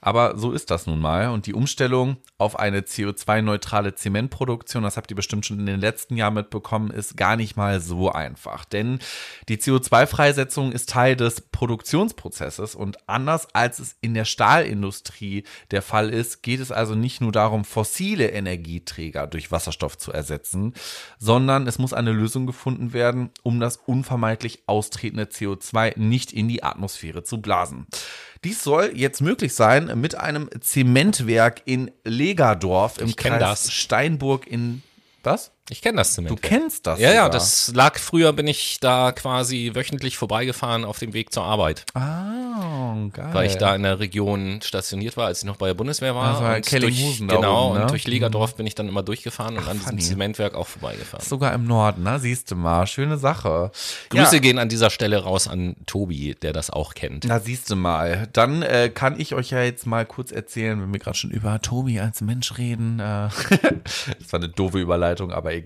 Aber so ist das nun mal. Und die Umstellung auf eine CO2-neutrale Zementproduktion, das habt ihr bestimmt schon in den letzten Jahren mitbekommen, ist gar nicht mal so einfach. Denn die CO2-Freisetzung ist Teil des Produktionsprozesses und anders als es in der Stahlindustrie der Fall ist, geht es also nicht nur darum, fossile Energieträger durch Wasserstoff zu ersetzen, sondern es muss eine Lösung gefunden werden, um das unvermeidlich austretende CO2 nicht in die Atmosphäre zu blasen. Dies soll jetzt möglich sein mit einem Zementwerk in Legerdorf im Kreis das. Steinburg in was? Ich kenne das Du Zement. kennst das? ja, ja, sogar. das lag früher, bin ich da quasi wöchentlich vorbeigefahren auf dem Weg zur Arbeit, Ah, geil. weil ich da in der Region stationiert war, als ich noch bei der Bundeswehr war. Also und Kellinghusen durch, genau, oben, ne? und durch Legerdorf bin ich dann immer durchgefahren und an diesem funny. Zementwerk auch vorbeigefahren. sogar im Norden, ne? Siehst du mal, schöne Sache. Grüße Ja. gehen an dieser Stelle raus an Tobi, der das auch kennt. Na, siehst du mal. Dann äh, kann ich euch ja jetzt mal kurz erzählen, wenn wir gerade schon über Tobi als Mensch reden. Äh, das war eine doofe Überleitung, aber egal.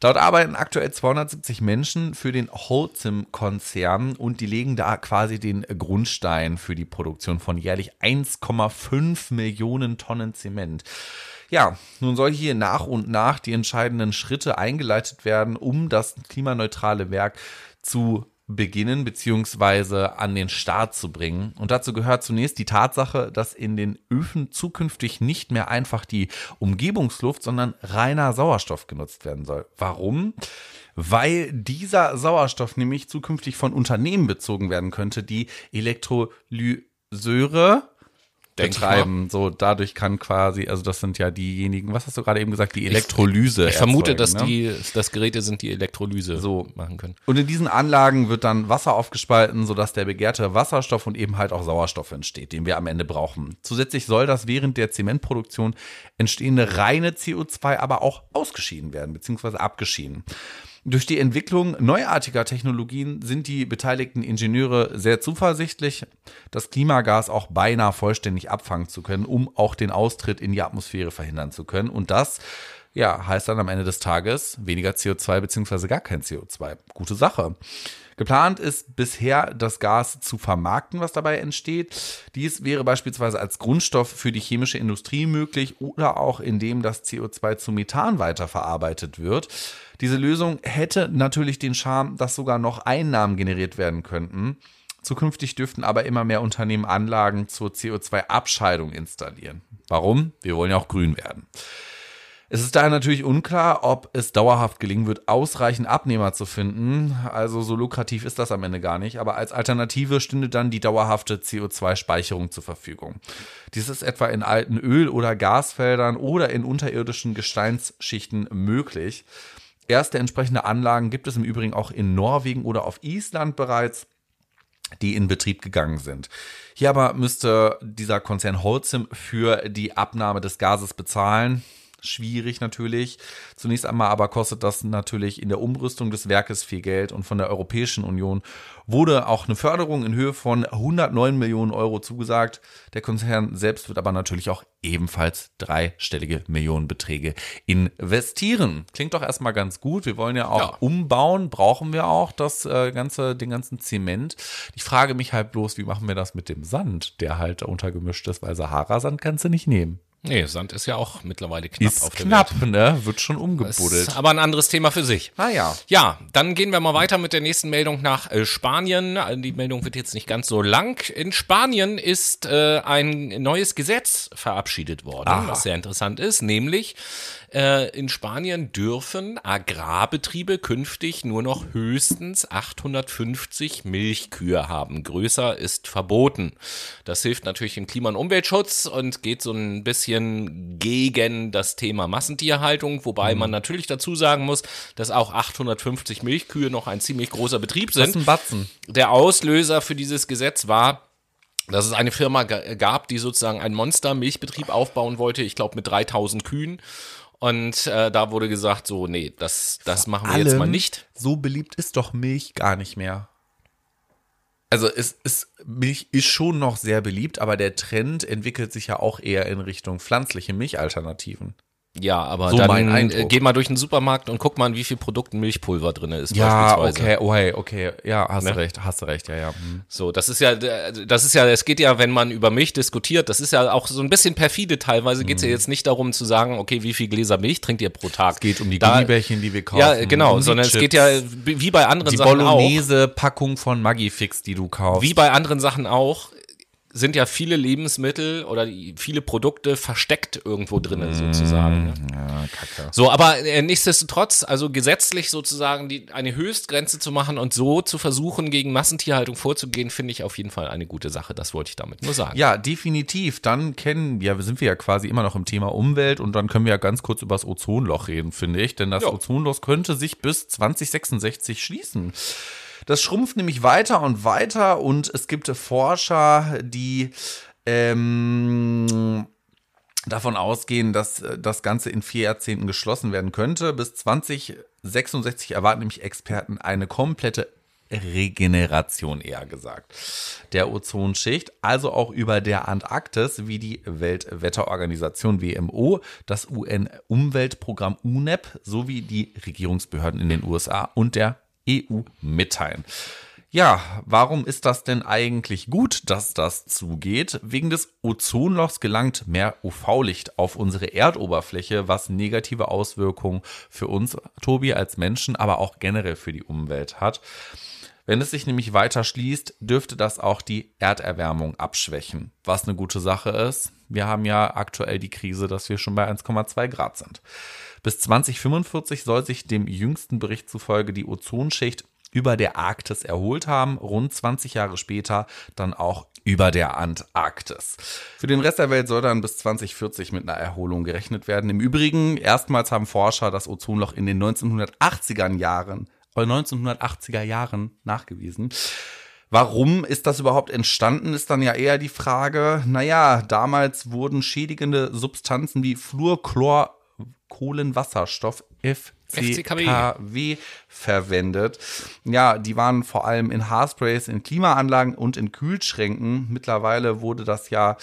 Dort arbeiten aktuell 270 Menschen für den Holcim-Konzern und die legen da quasi den Grundstein für die Produktion von jährlich 1,5 Millionen Tonnen Zement. Ja, nun soll hier nach und nach die entscheidenden Schritte eingeleitet werden, um das klimaneutrale Werk zu beginnen beziehungsweise an den Start zu bringen. Und dazu gehört zunächst die Tatsache, dass in den Öfen zukünftig nicht mehr einfach die Umgebungsluft, sondern reiner Sauerstoff genutzt werden soll. Warum? Weil dieser Sauerstoff nämlich zukünftig von Unternehmen bezogen werden könnte, die Elektrolyseure Denk ich betreiben. So, dadurch kann quasi, also das sind ja diejenigen, was hast du gerade eben gesagt, die Elektrolyse. Ich vermute, erzeugen, dass ne? die das Geräte sind, die Elektrolyse So. machen können. Und in diesen Anlagen wird dann Wasser aufgespalten, sodass der begehrte Wasserstoff und eben halt auch Sauerstoff entsteht, den wir am Ende brauchen. Zusätzlich soll das während der Zementproduktion entstehende reine CO2 aber auch ausgeschieden werden, beziehungsweise abgeschieden. Durch die Entwicklung neuartiger Technologien sind die beteiligten Ingenieure sehr zuversichtlich, das Klimagas auch beinahe vollständig abfangen zu können, um auch den Austritt in die Atmosphäre verhindern zu können. Und das Ja, heißt dann am Ende des Tages weniger CO2 beziehungsweise gar kein CO2. Gute Sache. Geplant ist bisher, das Gas zu vermarkten, was dabei entsteht. Dies wäre beispielsweise als Grundstoff für die chemische Industrie möglich oder auch indem das CO2 zu Methan weiterverarbeitet wird. Diese Lösung hätte natürlich den Charme, dass sogar noch Einnahmen generiert werden könnten. Zukünftig dürften aber immer mehr Unternehmen Anlagen zur CO2-Abscheidung installieren. Warum? Wir wollen ja auch grün werden. Es ist daher natürlich unklar, ob es dauerhaft gelingen wird, ausreichend Abnehmer zu finden. Also so lukrativ ist das am Ende gar nicht. Aber als Alternative stünde dann die dauerhafte CO2-Speicherung zur Verfügung. Dies ist etwa in alten Öl- oder Gasfeldern oder in unterirdischen Gesteinsschichten möglich. Erste entsprechende Anlagen gibt es im Übrigen auch in Norwegen oder auf Island bereits die in Betrieb gegangen sind. Hier aber müsste dieser Konzern Holcim für die Abnahme des Gases bezahlen schwierig natürlich. Zunächst einmal aber kostet das natürlich in der Umrüstung des Werkes viel Geld und von der Europäischen Union wurde auch eine Förderung in Höhe von 109 Millionen Euro zugesagt. Der Konzern selbst wird aber natürlich auch ebenfalls dreistellige Millionenbeträge investieren. Klingt doch erstmal ganz gut. Wir wollen ja auch ja. umbauen, brauchen wir auch das äh, ganze, den ganzen Zement. Ich frage mich halt bloß, wie machen wir das mit dem Sand, der halt untergemischt ist, weil Sahara-Sand kannst du nicht nehmen. Nee, Sand ist ja auch mittlerweile knapp ist auf der knapp, Welt. ne? Wird schon umgebuddelt. aber ein anderes Thema für sich. Ah ja. Ja, dann gehen wir mal weiter mit der nächsten Meldung nach äh, Spanien. Also die Meldung wird jetzt nicht ganz so lang. In Spanien ist äh, ein neues Gesetz verabschiedet worden, Aha. was sehr interessant ist, nämlich äh, in Spanien dürfen Agrarbetriebe künftig nur noch höchstens 850 Milchkühe haben. Größer ist verboten. Das hilft natürlich im Klima- und Umweltschutz und geht so ein bisschen gegen das Thema Massentierhaltung, wobei mhm. man natürlich dazu sagen muss, dass auch 850 Milchkühe noch ein ziemlich großer Betrieb sind. Das ist ein Batzen. Der Auslöser für dieses Gesetz war, dass es eine Firma gab, die sozusagen einen Monster-Milchbetrieb aufbauen wollte, ich glaube mit 3000 Kühen. Und äh, da wurde gesagt, so, nee, das, das machen wir jetzt mal nicht. So beliebt ist doch Milch gar nicht mehr. Also es ist, Milch ist schon noch sehr beliebt, aber der Trend entwickelt sich ja auch eher in Richtung pflanzliche Milchalternativen. Ja, aber so dann äh, geh mal durch den Supermarkt und guck mal, wie viel Produkten Milchpulver drin ist. Ja, okay, oh hey, okay, ja, hast ne? du recht, hast du recht, ja, ja. Hm. So, das ist ja, das ist ja, es geht ja, wenn man über Milch diskutiert, das ist ja auch so ein bisschen perfide teilweise. Geht es hm. ja jetzt nicht darum zu sagen, okay, wie viel Gläser Milch trinkt ihr pro Tag? Es geht um die da, Gummibärchen, die wir kaufen. Ja, genau, um sondern Chips. es geht ja wie bei anderen die Sachen auch. Die Bolognese-Packung von Maggi-Fix, die du kaufst. Wie bei anderen Sachen auch sind ja viele Lebensmittel oder viele Produkte versteckt irgendwo drinnen mm, sozusagen. Ne? Ja, kacke. So, aber äh, nichtsdestotrotz, also gesetzlich sozusagen die, eine Höchstgrenze zu machen und so zu versuchen, gegen Massentierhaltung vorzugehen, finde ich auf jeden Fall eine gute Sache. Das wollte ich damit nur sagen. Ja, definitiv. Dann kennen, ja, sind wir ja quasi immer noch im Thema Umwelt und dann können wir ja ganz kurz über das Ozonloch reden, finde ich. Denn das jo. Ozonloch könnte sich bis 2066 schließen. Das schrumpft nämlich weiter und weiter und es gibt Forscher, die ähm, davon ausgehen, dass äh, das Ganze in vier Jahrzehnten geschlossen werden könnte. Bis 2066 erwarten nämlich Experten eine komplette Regeneration eher gesagt der Ozonschicht, also auch über der Antarktis, wie die Weltwetterorganisation WMO, das UN-Umweltprogramm UNEP sowie die Regierungsbehörden in den USA und der EU mitteilen. Ja, warum ist das denn eigentlich gut, dass das zugeht? Wegen des Ozonlochs gelangt mehr UV-Licht auf unsere Erdoberfläche, was negative Auswirkungen für uns, Tobi, als Menschen, aber auch generell für die Umwelt hat. Wenn es sich nämlich weiter schließt, dürfte das auch die Erderwärmung abschwächen, was eine gute Sache ist. Wir haben ja aktuell die Krise, dass wir schon bei 1,2 Grad sind. Bis 2045 soll sich dem jüngsten Bericht zufolge die Ozonschicht über der Arktis erholt haben, rund 20 Jahre später dann auch über der Antarktis. Für den Rest der Welt soll dann bis 2040 mit einer Erholung gerechnet werden. Im Übrigen, erstmals haben Forscher das Ozonloch in den 1980er Jahren, 1980er Jahren nachgewiesen. Warum ist das überhaupt entstanden, ist dann ja eher die Frage. Naja, damals wurden schädigende Substanzen wie Fluorchlor Kohlenwasserstoff FCKW verwendet. Ja, die waren vor allem in Haarsprays, in Klimaanlagen und in Kühlschränken. Mittlerweile wurde das ja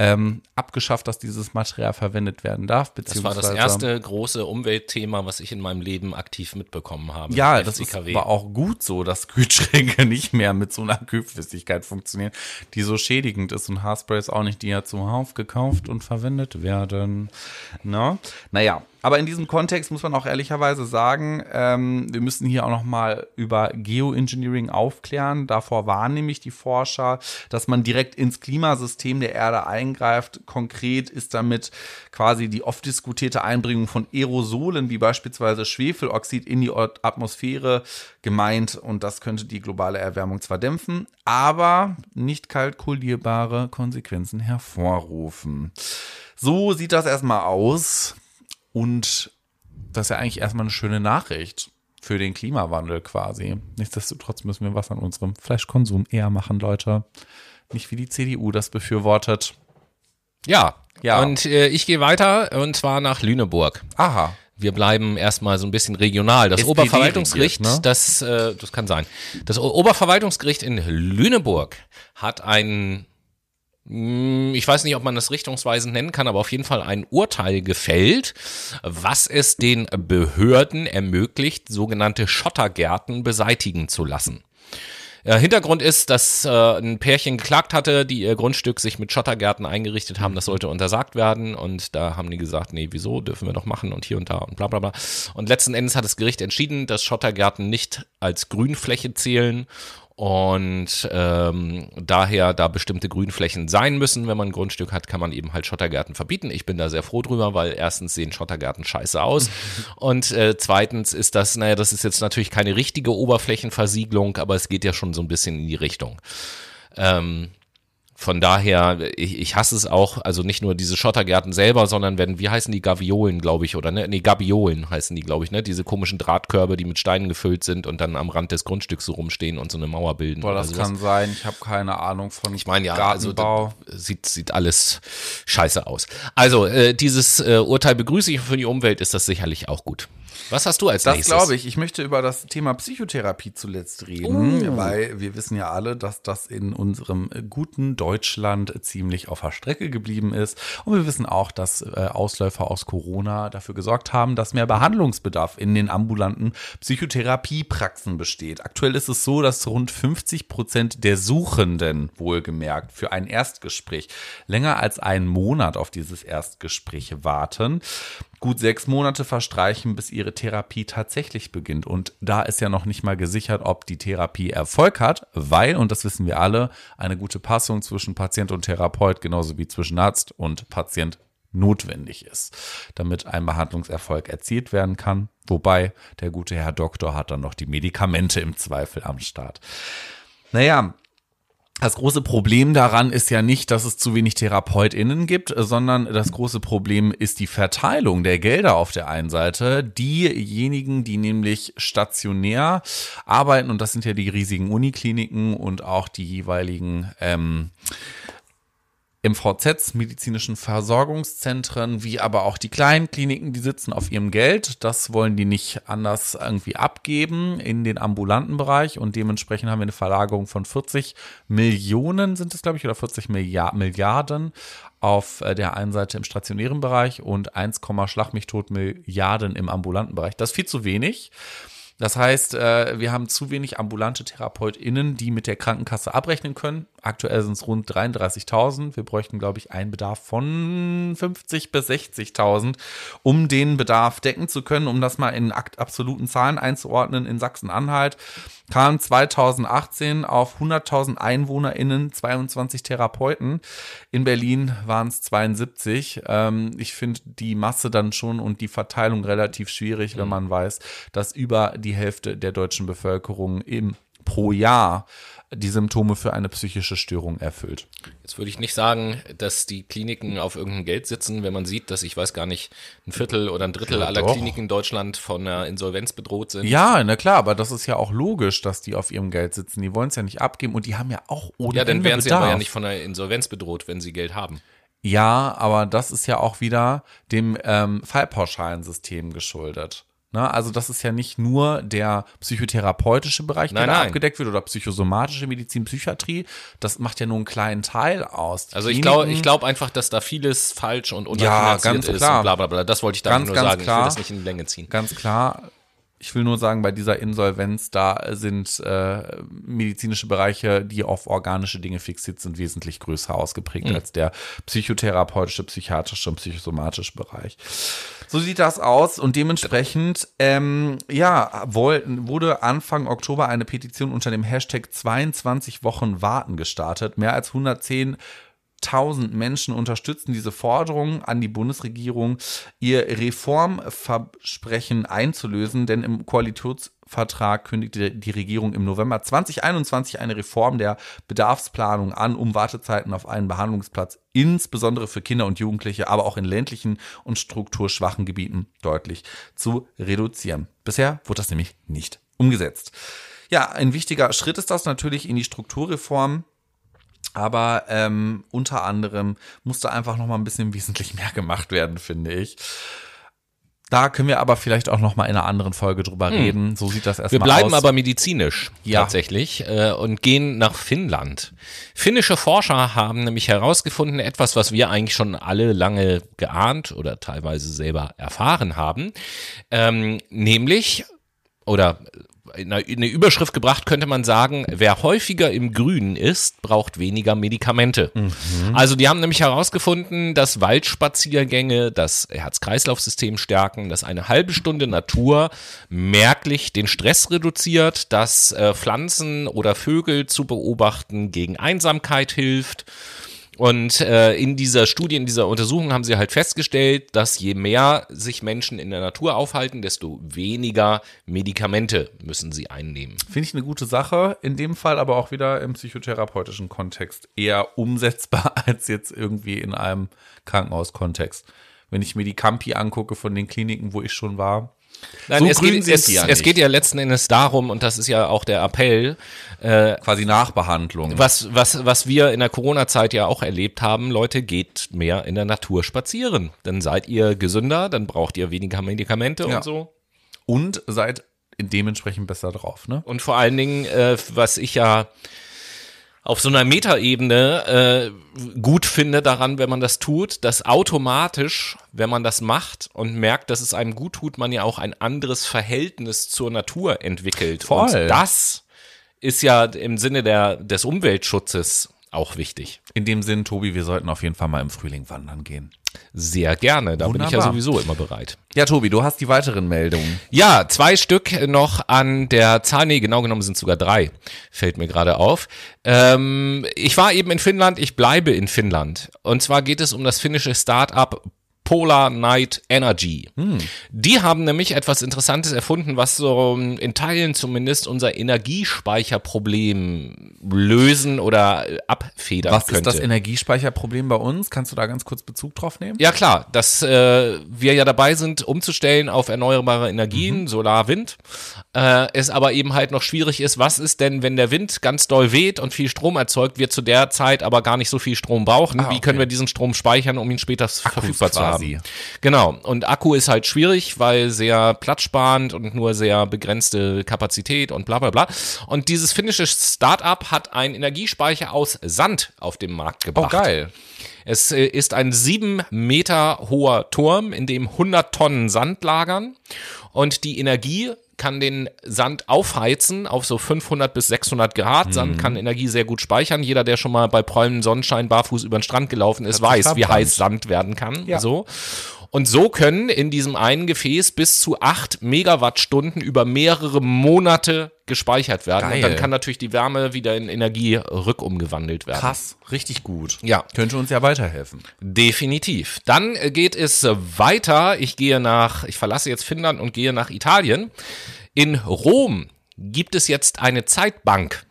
ähm, abgeschafft, dass dieses Material verwendet werden darf. Das war das erste große Umweltthema, was ich in meinem Leben aktiv mitbekommen habe. Ja, das ist, war auch gut so, dass Kühlschränke nicht mehr mit so einer Kühlflüssigkeit funktionieren, die so schädigend ist und Haarsprays auch nicht, die ja zuhauf gekauft und verwendet werden. No? Naja, aber in diesem Kontext muss man auch ehrlicherweise sagen, ähm, wir müssen hier auch noch mal über Geoengineering aufklären. Davor warnen nämlich die Forscher, dass man direkt ins Klimasystem der Erde eingreift. Konkret ist damit quasi die oft diskutierte Einbringung von Aerosolen wie beispielsweise Schwefeloxid in die Atmosphäre gemeint und das könnte die globale Erwärmung zwar dämpfen, aber nicht kalkulierbare Konsequenzen hervorrufen. So sieht das erstmal aus. Und das ist ja eigentlich erstmal eine schöne Nachricht für den Klimawandel quasi. Nichtsdestotrotz müssen wir was an unserem Fleischkonsum eher machen, Leute. Nicht wie die CDU das befürwortet. Ja, ja. Und äh, ich gehe weiter und zwar nach Lüneburg. Aha. Wir bleiben erstmal so ein bisschen regional. Das SPD Oberverwaltungsgericht, regiert, ne? das, äh, das kann sein. Das Oberverwaltungsgericht in Lüneburg hat einen ich weiß nicht, ob man das richtungsweisend nennen kann, aber auf jeden Fall ein Urteil gefällt, was es den Behörden ermöglicht, sogenannte Schottergärten beseitigen zu lassen. Äh, Hintergrund ist, dass äh, ein Pärchen geklagt hatte, die ihr Grundstück sich mit Schottergärten eingerichtet haben. Das sollte untersagt werden. Und da haben die gesagt, nee, wieso, dürfen wir doch machen und hier und da und bla bla bla. Und letzten Endes hat das Gericht entschieden, dass Schottergärten nicht als Grünfläche zählen und ähm, daher, da bestimmte Grünflächen sein müssen, wenn man ein Grundstück hat, kann man eben halt Schottergärten verbieten. Ich bin da sehr froh drüber, weil erstens sehen Schottergärten scheiße aus und äh, zweitens ist das, naja, das ist jetzt natürlich keine richtige Oberflächenversiegelung, aber es geht ja schon so ein bisschen in die Richtung. Ähm, von daher, ich, ich hasse es auch, also nicht nur diese Schottergärten selber, sondern wenn, wie heißen die Gaviolen, glaube ich, oder ne? Nee, Gabiolen heißen die, glaube ich, ne? Diese komischen Drahtkörbe, die mit Steinen gefüllt sind und dann am Rand des Grundstücks so rumstehen und so eine Mauer bilden. Boah, das also kann sein. Ich habe keine Ahnung von Ich meine ja, also Gartenbau. also sieht, sieht alles scheiße aus. Also, äh, dieses äh, Urteil begrüße ich für die Umwelt ist das sicherlich auch gut. Was hast du als das nächstes? Das glaube ich. Ich möchte über das Thema Psychotherapie zuletzt reden, oh. weil wir wissen ja alle, dass das in unserem guten Deutschland ziemlich auf der Strecke geblieben ist. Und wir wissen auch, dass äh, Ausläufer aus Corona dafür gesorgt haben, dass mehr Behandlungsbedarf in den ambulanten Psychotherapiepraxen besteht. Aktuell ist es so, dass rund 50 Prozent der Suchenden wohlgemerkt für ein Erstgespräch länger als einen Monat auf dieses Erstgespräch warten gut sechs Monate verstreichen, bis ihre Therapie tatsächlich beginnt. Und da ist ja noch nicht mal gesichert, ob die Therapie Erfolg hat, weil, und das wissen wir alle, eine gute Passung zwischen Patient und Therapeut genauso wie zwischen Arzt und Patient notwendig ist, damit ein Behandlungserfolg erzielt werden kann. Wobei der gute Herr Doktor hat dann noch die Medikamente im Zweifel am Start. Naja, das große Problem daran ist ja nicht, dass es zu wenig TherapeutInnen gibt, sondern das große Problem ist die Verteilung der Gelder auf der einen Seite. Diejenigen, die nämlich stationär arbeiten, und das sind ja die riesigen Unikliniken und auch die jeweiligen ähm, MVZs, medizinischen Versorgungszentren, wie aber auch die kleinen Kliniken, die sitzen auf ihrem Geld. Das wollen die nicht anders irgendwie abgeben in den ambulanten Bereich und dementsprechend haben wir eine Verlagerung von 40 Millionen sind es, glaube ich, oder 40 Milliarden auf äh, der einen Seite im stationären Bereich und 1, Schlag mich tot Milliarden im ambulanten Bereich. Das ist viel zu wenig. Das heißt, äh, wir haben zu wenig ambulante TherapeutInnen, die mit der Krankenkasse abrechnen können. Aktuell sind es rund 33.000. Wir bräuchten, glaube ich, einen Bedarf von 50 bis 60.000, um den Bedarf decken zu können, um das mal in absoluten Zahlen einzuordnen. In Sachsen-Anhalt kamen 2018 auf 100.000 EinwohnerInnen 22 Therapeuten. In Berlin waren es 72. Ähm, ich finde die Masse dann schon und die Verteilung relativ schwierig, wenn mhm. man weiß, dass über die Hälfte der deutschen Bevölkerung im pro Jahr die Symptome für eine psychische Störung erfüllt. Jetzt würde ich nicht sagen, dass die Kliniken auf irgendeinem Geld sitzen, wenn man sieht, dass ich weiß gar nicht, ein Viertel oder ein Drittel ja, aller doch. Kliniken in Deutschland von einer Insolvenz bedroht sind. Ja, na klar, aber das ist ja auch logisch, dass die auf ihrem Geld sitzen. Die wollen es ja nicht abgeben und die haben ja auch ohne Ja, dann wären sie aber ja nicht von einer Insolvenz bedroht, wenn sie Geld haben. Ja, aber das ist ja auch wieder dem ähm, Fallpauschalensystem geschuldet. Ne, also das ist ja nicht nur der psychotherapeutische Bereich, der Nein, da nein. abgedeckt wird oder psychosomatische Medizin, Psychiatrie. Das macht ja nur einen kleinen Teil aus. Die Also ich glaube ich glaube einfach, dass da vieles falsch und Ja, unterfinanziert ganz ist klar. und bla bla bla. Das wollte ich da Ganz, nur ganz sagen. Ich klar. will das nicht in die Länge ziehen. Ganz klar. Ich will nur sagen, bei dieser Insolvenz, da sind äh, medizinische Bereiche, die auf organische Dinge fixiert sind, wesentlich größer ausgeprägt Mhm. als der psychotherapeutische, psychiatrische und psychosomatische Bereich. So sieht das aus und dementsprechend, ähm, ja, wollten, wurde Anfang Oktober eine Petition unter dem Hashtag 22 Wochen warten gestartet. Mehr als 110 1000 Menschen unterstützen diese Forderung an die Bundesregierung, ihr Reformversprechen einzulösen, denn im Koalitionsvertrag kündigte die Regierung im November 2021 eine Reform der Bedarfsplanung an, um Wartezeiten auf einen Behandlungsplatz insbesondere für Kinder und Jugendliche, aber auch in ländlichen und strukturschwachen Gebieten deutlich zu reduzieren. Bisher wurde das nämlich nicht umgesetzt. Ja, ein wichtiger Schritt ist das natürlich in die Strukturreform. Aber ähm, unter anderem musste einfach noch mal ein bisschen wesentlich mehr gemacht werden, finde ich. Da können wir aber vielleicht auch noch mal in einer anderen Folge drüber reden. So sieht das Hm. Wir erstmal aus. bleiben aber medizinisch Ja. tatsächlich äh, und gehen nach Finnland. Finnische Forscher haben nämlich herausgefunden, etwas, was wir eigentlich schon alle lange geahnt oder teilweise selber erfahren haben, ähm, nämlich oder in eine in eine Überschrift gebracht könnte man sagen, wer häufiger im Grünen ist, braucht weniger Medikamente. Also die haben nämlich herausgefunden, dass Waldspaziergänge das Herz-Kreislauf-System stärken, dass eine halbe Stunde Natur merklich den Stress reduziert, dass äh, Pflanzen oder Vögel zu beobachten gegen Einsamkeit hilft. Und äh, in dieser Studie, in dieser Untersuchung haben sie halt festgestellt, dass je mehr sich Menschen in der Natur aufhalten, desto weniger Medikamente müssen sie einnehmen. Finde ich eine gute Sache. In dem Fall aber auch wieder im psychotherapeutischen Kontext eher umsetzbar als jetzt irgendwie in einem Krankenhauskontext. Wenn ich mir die Campi angucke von den Kliniken, wo ich schon war. Nein, So es, geht, es, ja es geht ja letzten Endes darum, und das ist ja auch der Appell, äh, Quasi Nachbehandlung. was, was, was wir in der Corona-Zeit ja auch erlebt haben, Leute, geht mehr in der Natur spazieren. Dann seid ihr gesünder, dann braucht ihr weniger Medikamente Ja. und so. Und seid dementsprechend besser drauf, ne? Und vor allen Dingen, äh, was ich ja auf so einer Metaebene äh, gut finde daran, wenn man das tut, dass automatisch, wenn man das macht und merkt, dass es einem gut tut, man ja auch ein anderes Verhältnis zur Natur entwickelt. Voll. Und das ist ja im Sinne der, des Umweltschutzes auch wichtig. In dem Sinn, Tobi, wir sollten auf jeden Fall mal im Frühling wandern gehen. Sehr gerne, da bin ich ja Wunderbar. sowieso immer bereit. Ja, Tobi, du hast die weiteren Meldungen. Ja, zwei Stück noch an der Zahl. Nee, genau genommen sind sogar drei. Fällt mir gerade auf. Ähm, ich war eben in Finnland, ich bleibe in Finnland. Und zwar geht es um das finnische Start-up Polar Night Energy. Die haben nämlich etwas Interessantes erfunden, was so in Teilen zumindest unser Energiespeicherproblem lösen oder äh, abfedern Was könnte. ist das Energiespeicherproblem bei uns? Kannst du da ganz kurz Bezug drauf nehmen? Ja klar, dass äh, wir ja dabei sind, umzustellen auf erneuerbare Energien, Solar, Wind. Äh, es aber eben halt noch schwierig ist, was ist denn, wenn der Wind ganz doll weht und viel Strom erzeugt, wir zu der Zeit aber gar nicht so viel Strom brauchen. Wie können wir diesen Strom speichern, um ihn später verfügbar zu quasi. haben? Genau. Und Akku ist halt schwierig, weil sehr platzsparend und nur sehr begrenzte Kapazität und bla bla bla. Und dieses finnische Startup hat einen Energiespeicher aus Sand auf den Markt Oh, gebracht. geil. Es äh, ist ein sieben Meter hoher Turm, in dem 100 Tonnen Sand lagern und die Energie kann den Sand aufheizen auf so 500 bis 600 Grad. Sand kann Energie sehr gut speichern. Jeder, der schon mal bei prallem Sonnenschein barfuß über den Strand gelaufen ist, sich weiß, wie heiß Sand werden kann. Ja. So. Und so können in diesem einen Gefäß bis zu 8 Megawattstunden über mehrere Monate gespeichert werden. Und Geil. dann kann natürlich die Wärme wieder in Energie rückumgewandelt werden. Krass, richtig gut. Ja. Könnte uns ja weiterhelfen. Definitiv. Dann äh, geht es weiter. Ich gehe nach, ich verlasse jetzt Finnland und gehe nach Italien. In Rom gibt es jetzt eine Zeitbank.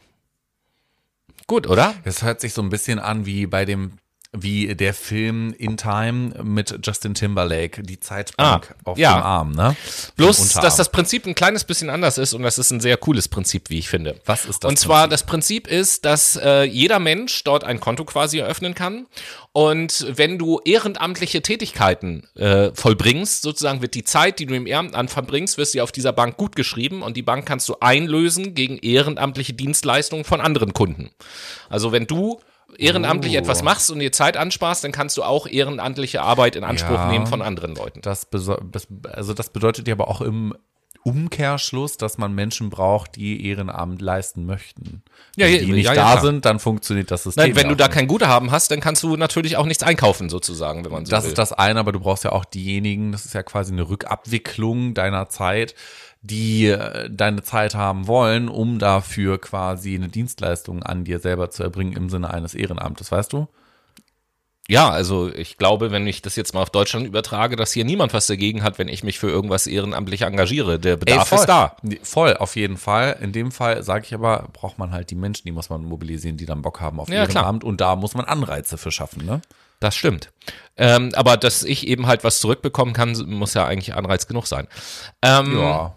Gut, oder? Das hört sich so ein bisschen an wie bei dem wie der Film In Time mit Justin Timberlake, die Zeitbank Ah, auf ja. dem Arm, ne? Bloß, dass das Prinzip ein kleines bisschen anders ist und das ist ein sehr cooles Prinzip, wie ich finde. Was ist das Und zwar, das Prinzip ist, dass äh, jeder Mensch dort ein Konto quasi eröffnen kann. Und wenn du ehrenamtliche Tätigkeiten äh, vollbringst, sozusagen wird die Zeit, die du im Ehrenamt verbringst, wirst dir auf dieser Bank gut geschrieben und die Bank kannst du einlösen gegen ehrenamtliche Dienstleistungen von anderen Kunden. Also wenn du ehrenamtlich Oh. etwas machst und dir Zeit ansparst, dann kannst du auch ehrenamtliche Arbeit in Anspruch Ja. nehmen von anderen Leuten. Das, das, also das bedeutet ja aber auch im Umkehrschluss, dass man Menschen braucht, die Ehrenamt leisten möchten. Ja, Wenn ja, die nicht ja, ja, da sind, dann funktioniert das System. Nein, wenn du da nicht. kein Guthaben hast, dann kannst du natürlich auch nichts einkaufen, sozusagen, wenn man so Das will. ist das eine, aber du brauchst ja auch diejenigen, das ist ja quasi eine Rückabwicklung deiner Zeit, die äh, deine Zeit haben wollen, um dafür quasi eine Dienstleistung an dir selber zu erbringen im Sinne eines Ehrenamtes, weißt du? Ja, also ich glaube, wenn ich das jetzt mal auf Deutschland übertrage, dass hier niemand was dagegen hat, wenn ich mich für irgendwas ehrenamtlich engagiere. Der Bedarf voll. ist da. Voll, auf jeden Fall. In dem Fall sage ich aber, braucht man halt die Menschen, die muss man mobilisieren, die dann Bock haben auf Ja, klar. Ehrenamt und da muss man Anreize für schaffen, ne? Das stimmt. Ähm, aber dass ich eben halt was zurückbekommen kann, muss ja eigentlich Anreiz genug sein. Ähm, Ja.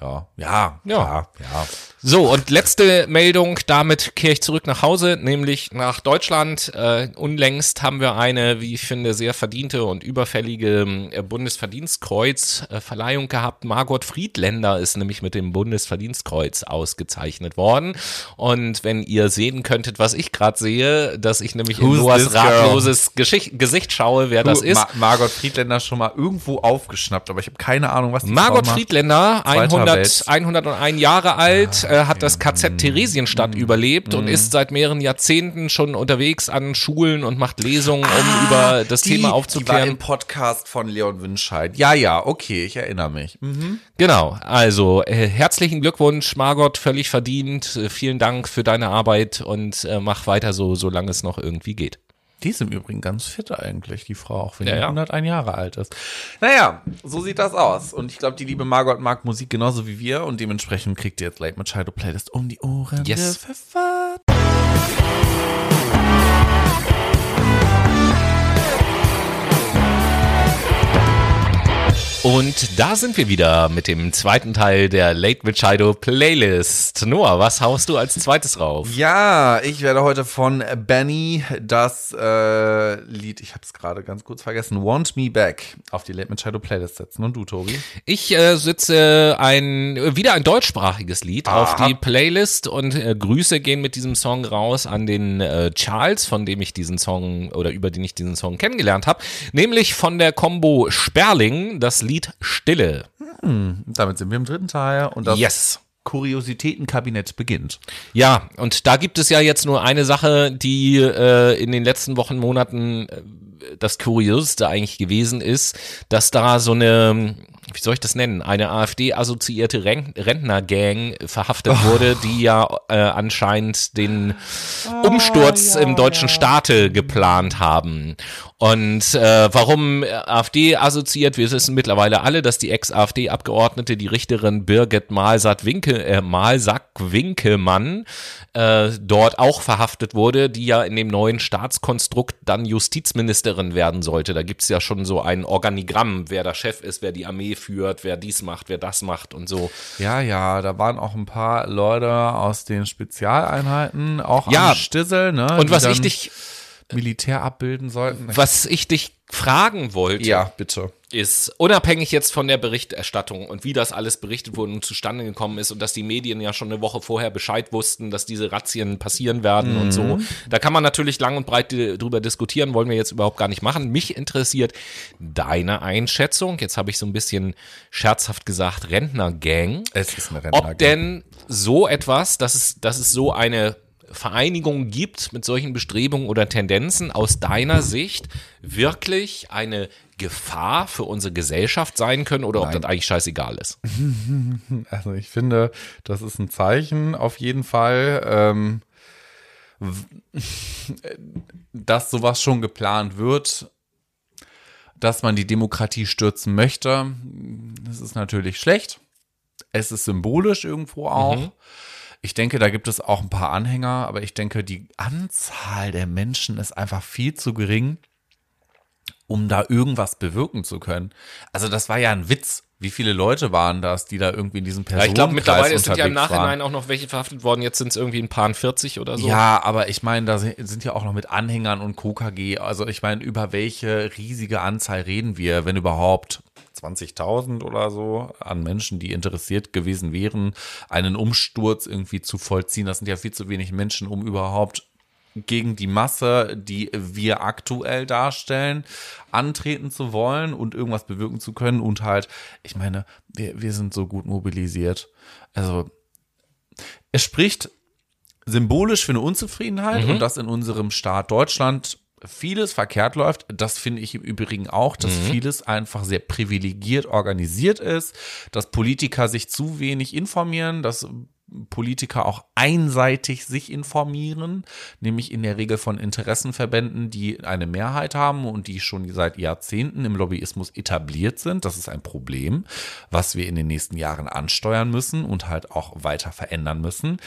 Ja, ja, Ja. ja. So, und letzte Meldung, damit kehre ich zurück nach Hause, nämlich nach Deutschland. Äh, unlängst haben wir eine, wie ich finde, sehr verdiente und überfällige äh, Bundesverdienstkreuz-Verleihung gehabt. Margot Friedländer ist nämlich mit dem Bundesverdienstkreuz ausgezeichnet worden. Und wenn ihr sehen könntet, was ich gerade sehe, dass ich nämlich in Who's Noahs this girl? ratloses Geschicht, Gesicht schaue, wer das Du, ist. Ma Margot Friedländer schon mal irgendwo aufgeschnappt, aber ich habe keine Ahnung, was die Margot Frau macht. Friedländer, Zweiter 100, Welt. 101 Jahre alt, äh, hat das KZ Theresienstadt überlebt und ist seit mehreren Jahrzehnten schon unterwegs an Schulen und macht Lesungen, um über das Die- Thema Die war aufzuklären. im Podcast von Leon Winscheid. Ja, ja, okay, ich erinnere mich. Mhm. Genau, also äh, herzlichen Glückwunsch, Margot, völlig verdient. Äh, vielen Dank für deine Arbeit und äh, mach weiter so, solange es noch irgendwie geht. Die ist im Übrigen ganz fit eigentlich, die Frau, auch wenn Ja, die ja. 101 Jahre alt ist. Naja, so sieht das aus. Und ich glaube, die liebe Margot mag Musik genauso wie wir und dementsprechend kriegt ihr jetzt Late Machado Playlist um die Ohren Yes. gepfeffert. Und da sind wir wieder mit dem zweiten Teil der Late Machado Playlist. Noah, was haust du als zweites rauf? Ja, ich werde heute von Benny das äh, Lied, ich habe es gerade ganz kurz vergessen, Want Me Back auf die Late Machado Playlist setzen. Und du, Tobi? Ich äh, sitze ein wieder ein deutschsprachiges Lied auf Aha. die Playlist und äh, Grüße gehen mit diesem Song raus an den äh, Charles, von dem ich diesen Song oder über den ich diesen Song kennengelernt habe, nämlich von der Combo Sperling das Lied Stille. Damit sind wir im dritten Teil und das Yes. Kuriositätenkabinett beginnt. Ja, und da gibt es ja jetzt nur eine Sache, die äh, in den letzten Wochen, Monaten äh, das Kurioseste eigentlich gewesen ist, dass da so eine, wie soll ich das nennen, eine AfD-assoziierte Ren- Rentnergang verhaftet wurde, die ja äh, anscheinend den Umsturz im deutschen Staate geplant haben. Und äh, warum AfD assoziiert? Wir wissen mittlerweile alle, dass die Ex-AfD-Abgeordnete, die Richterin Birgit Malsack-Winke, äh, Malsack-Winkemann, äh, dort auch verhaftet wurde, die ja in dem neuen Staatskonstrukt dann Justizministerin werden sollte. Da gibt's ja schon so ein Organigramm, wer der Chef ist, wer die Armee führt, wer dies macht, wer das macht und so. Ja, ja, da waren auch ein paar Leute aus den Spezialeinheiten, auch Ja. am Stissel, ne? Und was ich dich, Militär abbilden sollten. was ich dich fragen wollte, Ja, bitte. ist, unabhängig jetzt von der Berichterstattung und wie das alles berichtet wurde und zustande gekommen ist und dass die Medien ja schon eine Woche vorher Bescheid wussten, dass diese Razzien passieren werden und so. Da kann man natürlich lang und breit drüber diskutieren, wollen wir jetzt überhaupt gar nicht machen. Mich interessiert deine Einschätzung. Jetzt habe ich so ein bisschen scherzhaft gesagt, Rentnergang. Es ist eine Ob denn so etwas, dass es, dass es so eine Vereinigung gibt mit solchen Bestrebungen oder Tendenzen aus deiner Sicht wirklich eine Gefahr für unsere Gesellschaft sein können oder ob das eigentlich scheißegal ist? Also ich finde, das ist ein Zeichen auf jeden Fall, ähm, dass sowas schon geplant wird, dass man die Demokratie stürzen möchte. Das ist natürlich schlecht. Es ist symbolisch irgendwo auch. Ich denke, da gibt es auch ein paar Anhänger, aber ich denke, die Anzahl der Menschen ist einfach viel zu gering, um da irgendwas bewirken zu können. Also das war ja ein Witz. Wie viele Leute waren das, die da irgendwie in diesem Ja, Personenkreis ich glaube, mittlerweile sind ja im Nachhinein waren? auch noch welche verhaftet worden. Jetzt sind es irgendwie ein paar 40 oder so. Ja, aber ich meine, da sind sind ja auch noch mit Anhängern und KKG. Also ich meine, über welche riesige Anzahl reden wir, wenn überhaupt 20.000 oder so an Menschen, die interessiert gewesen wären, einen Umsturz irgendwie zu vollziehen. Das sind ja viel zu wenig Menschen, um überhaupt gegen die Masse, die wir aktuell darstellen, antreten zu wollen und irgendwas bewirken zu können. Und halt, ich meine, wir, wir sind so gut mobilisiert. Also es spricht symbolisch für eine Unzufriedenheit Mhm. und dass in unserem Staat Deutschland vieles verkehrt läuft. Das finde ich im Übrigen auch, dass Mhm. vieles einfach sehr privilegiert organisiert ist, dass Politiker sich zu wenig informieren, dass Politiker auch einseitig sich informieren, nämlich in der Regel von Interessenverbänden, die eine Mehrheit haben und die schon seit Jahrzehnten im Lobbyismus etabliert sind. Das ist ein Problem, was wir in den nächsten Jahren ansteuern müssen und halt auch weiter verändern müssen.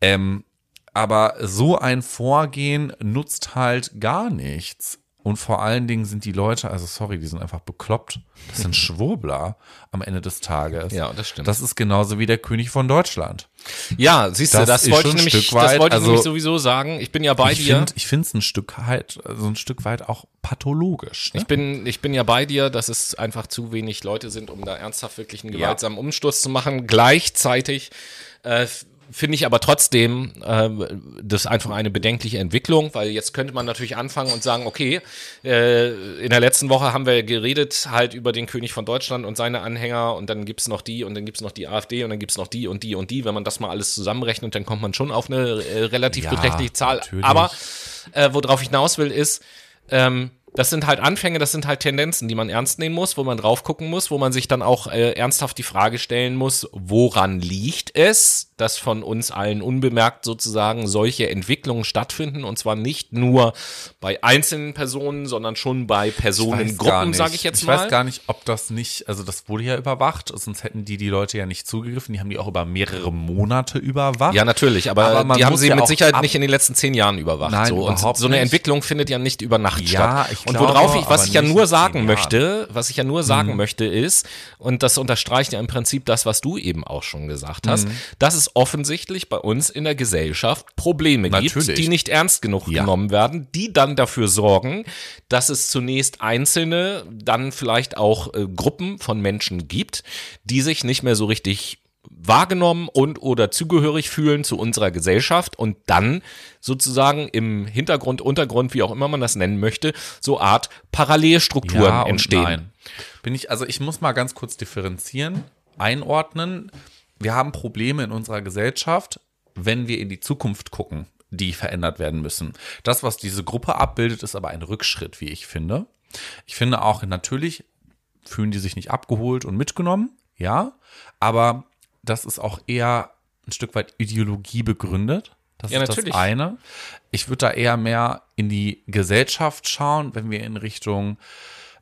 Ähm, aber so ein Vorgehen nutzt halt gar nichts. Und vor allen Dingen sind die Leute, also sorry, die sind einfach bekloppt. Das sind Schwurbler am Ende des Tages. Ja, das stimmt. Das ist genauso wie der König von Deutschland. Ja, siehst du, Das das, wollte ich nämlich, Stück das weit, wollte ich also- nämlich sowieso sagen. Ich bin ja bei ich dir. finde ich finde es ein Stück halt, so ein Stück weit auch pathologisch. Ne? Ich bin, ich bin ja bei dir, dass es einfach zu wenig Leute sind, um da ernsthaft wirklich einen gewaltsamen Umsturz zu machen. Gleichzeitig äh, finde ich aber trotzdem äh, das einfach eine bedenkliche Entwicklung, weil jetzt könnte man natürlich anfangen und sagen, okay, äh, in der letzten Woche haben wir geredet halt über den König von Deutschland und seine Anhänger und dann gibt's noch die und dann gibt's noch die AfD und dann gibt's noch die und die und die. Wenn man das mal alles zusammenrechnet, dann kommt man schon auf eine äh, relativ Ja, beträchtliche Zahl. natürlich. Aber äh, worauf ich hinaus will, ist, ähm, das sind halt Anfänge, das sind halt Tendenzen, die man ernst nehmen muss, wo man drauf gucken muss, wo man sich dann auch äh, ernsthaft die Frage stellen muss, woran liegt es, dass von uns allen unbemerkt sozusagen solche Entwicklungen stattfinden und zwar nicht nur bei einzelnen Personen, sondern schon bei Personengruppen, sage ich jetzt ich mal. weiß gar nicht, ob das nicht, also das wurde ja überwacht, sonst hätten die die Leute ja nicht zugegriffen. Die haben die auch über mehrere Monate überwacht. Ja, natürlich, aber, Aber man die haben sie ja mit Sicherheit nicht in den letzten zehn Jahren überwacht. Nein, so. Und überhaupt so eine nicht. Entwicklung findet ja nicht über Nacht Ja, statt. Und worauf ich, was ich ja nur sagen möchte, was ich ja nur sagen Mhm. möchte, ist, und das unterstreicht ja im Prinzip das, was du eben auch schon gesagt hast, Mhm. dass es offensichtlich bei uns in der Gesellschaft Probleme gibt, Natürlich. die nicht ernst genug Ja. genommen werden, die dann dafür sorgen, dass es zunächst einzelne, dann vielleicht auch äh, Gruppen von Menschen gibt, die sich nicht mehr so richtig wahrgenommen und oder zugehörig fühlen zu unserer Gesellschaft und dann sozusagen im Hintergrund, Untergrund, wie auch immer man das nennen möchte, so Art Parallelstrukturen ja entstehen. Nein. Bin ich, also ich muss mal ganz kurz differenzieren, einordnen. Wir haben Probleme in unserer Gesellschaft, wenn wir in die Zukunft gucken, die verändert werden müssen. Das, was diese Gruppe abbildet, ist aber ein Rückschritt, wie ich finde. Ich finde auch, natürlich fühlen die sich nicht abgeholt und mitgenommen, ja, aber das ist auch eher ein Stück weit Ideologie begründet. Das Ja, ist natürlich. das eine. Ich würde da eher mehr in die Gesellschaft schauen, wenn wir in Richtung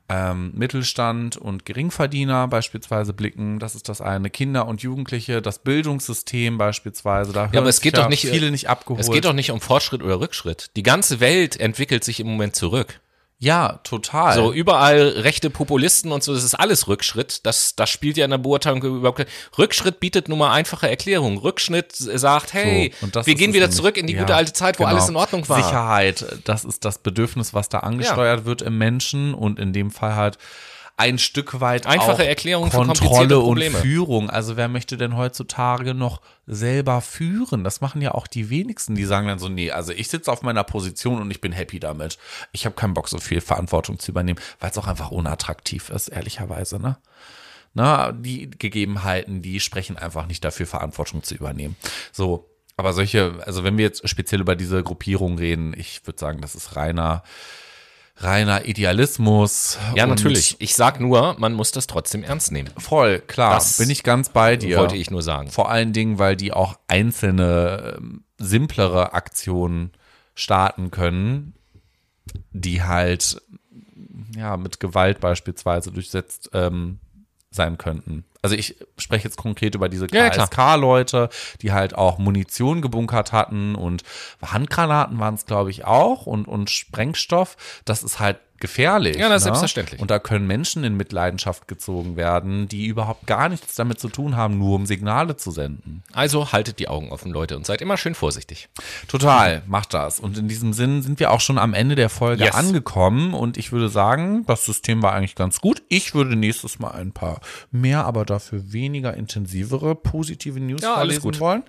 ähm, Mittelstand und Geringverdiener beispielsweise blicken. Das ist das eine. Kinder und Jugendliche, das Bildungssystem beispielsweise. Da Ja, aber es geht doch nicht, viele nicht abgeholt. Es geht doch nicht um Fortschritt oder Rückschritt. Die ganze Welt entwickelt sich im Moment zurück. Ja, total. So, überall rechte Populisten und so, das ist alles Rückschritt. Das, das spielt ja in der Beurteilung überhaupt kein, Rückschritt bietet nur mal einfache Erklärungen. Rückschritt sagt, hey, So, wir gehen wieder nämlich. zurück in die Ja, gute alte Zeit, wo genau. alles in Ordnung war. Sicherheit, das ist das Bedürfnis, was da angesteuert wird im Menschen und in dem Fall halt ein Stück weit Einfache auch Erklärung Kontrolle und. Führung. Also wer möchte denn heutzutage noch selber führen? Das machen ja auch die wenigsten. Die sagen dann so, nee, also ich sitze auf meiner Position und ich bin happy damit. Ich habe keinen Bock, so viel Verantwortung zu übernehmen, weil es auch einfach unattraktiv ist, ehrlicherweise, ne? Na, die Gegebenheiten, die sprechen einfach nicht dafür, Verantwortung zu übernehmen. So, aber solche, also wenn wir jetzt speziell über diese Gruppierung reden, ich würde sagen, das ist reiner, reiner Idealismus. Ja, natürlich. Ich sag nur, man muss das trotzdem ernst nehmen. Voll, klar, Das bin ich ganz bei dir. Wollte ich nur sagen. Vor allen Dingen, weil die auch einzelne ähm, simplere Aktionen starten können, die halt ja mit Gewalt beispielsweise durchsetzt ähm, sein könnten. Also ich spreche jetzt konkret über diese ja. KSK-Leute, die halt auch Munition gebunkert hatten und Handgranaten waren es, glaube ich, auch und, und Sprengstoff. Das ist halt gefährlich. Ja, das ist ne? selbstverständlich. Und da können Menschen in Mitleidenschaft gezogen werden, die überhaupt gar nichts damit zu tun haben, nur um Signale zu senden. Also haltet die Augen offen, Leute, und seid immer schön vorsichtig. Total, macht das. Und in diesem Sinn sind wir auch schon am Ende der Folge Yes. angekommen und ich würde sagen, das System war eigentlich ganz gut. Ich würde nächstes Mal ein paar mehr, aber dafür weniger intensivere positive News Ja, alles vorlesen gut. wollen.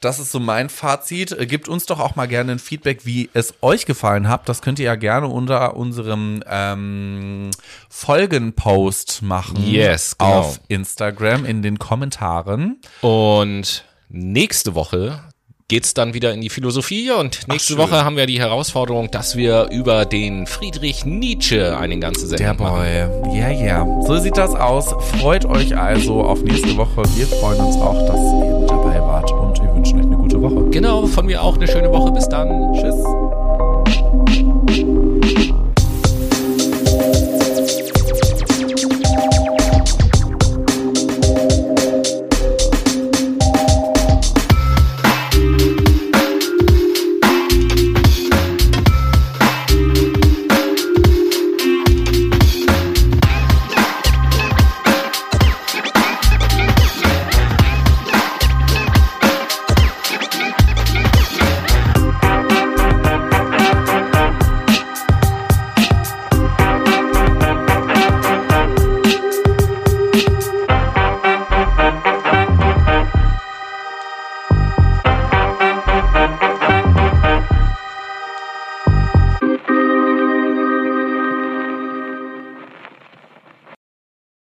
Das ist so mein Fazit. Äh, Gebt uns doch auch mal gerne ein Feedback, wie es euch gefallen hat. Das könnt ihr ja gerne unter unserem ähm, Folgenpost machen. Yes, genau. Auf Instagram in den Kommentaren. Und nächste Woche geht's dann wieder in die Philosophie und nächste schön. Woche haben wir die Herausforderung, dass wir über den Friedrich Nietzsche eine ganze Der Sendung machen. Boy. Ja, ja. So sieht das aus. Freut euch also auf nächste Woche. Wir freuen uns auch, dass ihr dabei wart und wir wünschen euch eine gute Woche. Genau, von mir auch eine schöne Woche. Bis dann. Tschüss.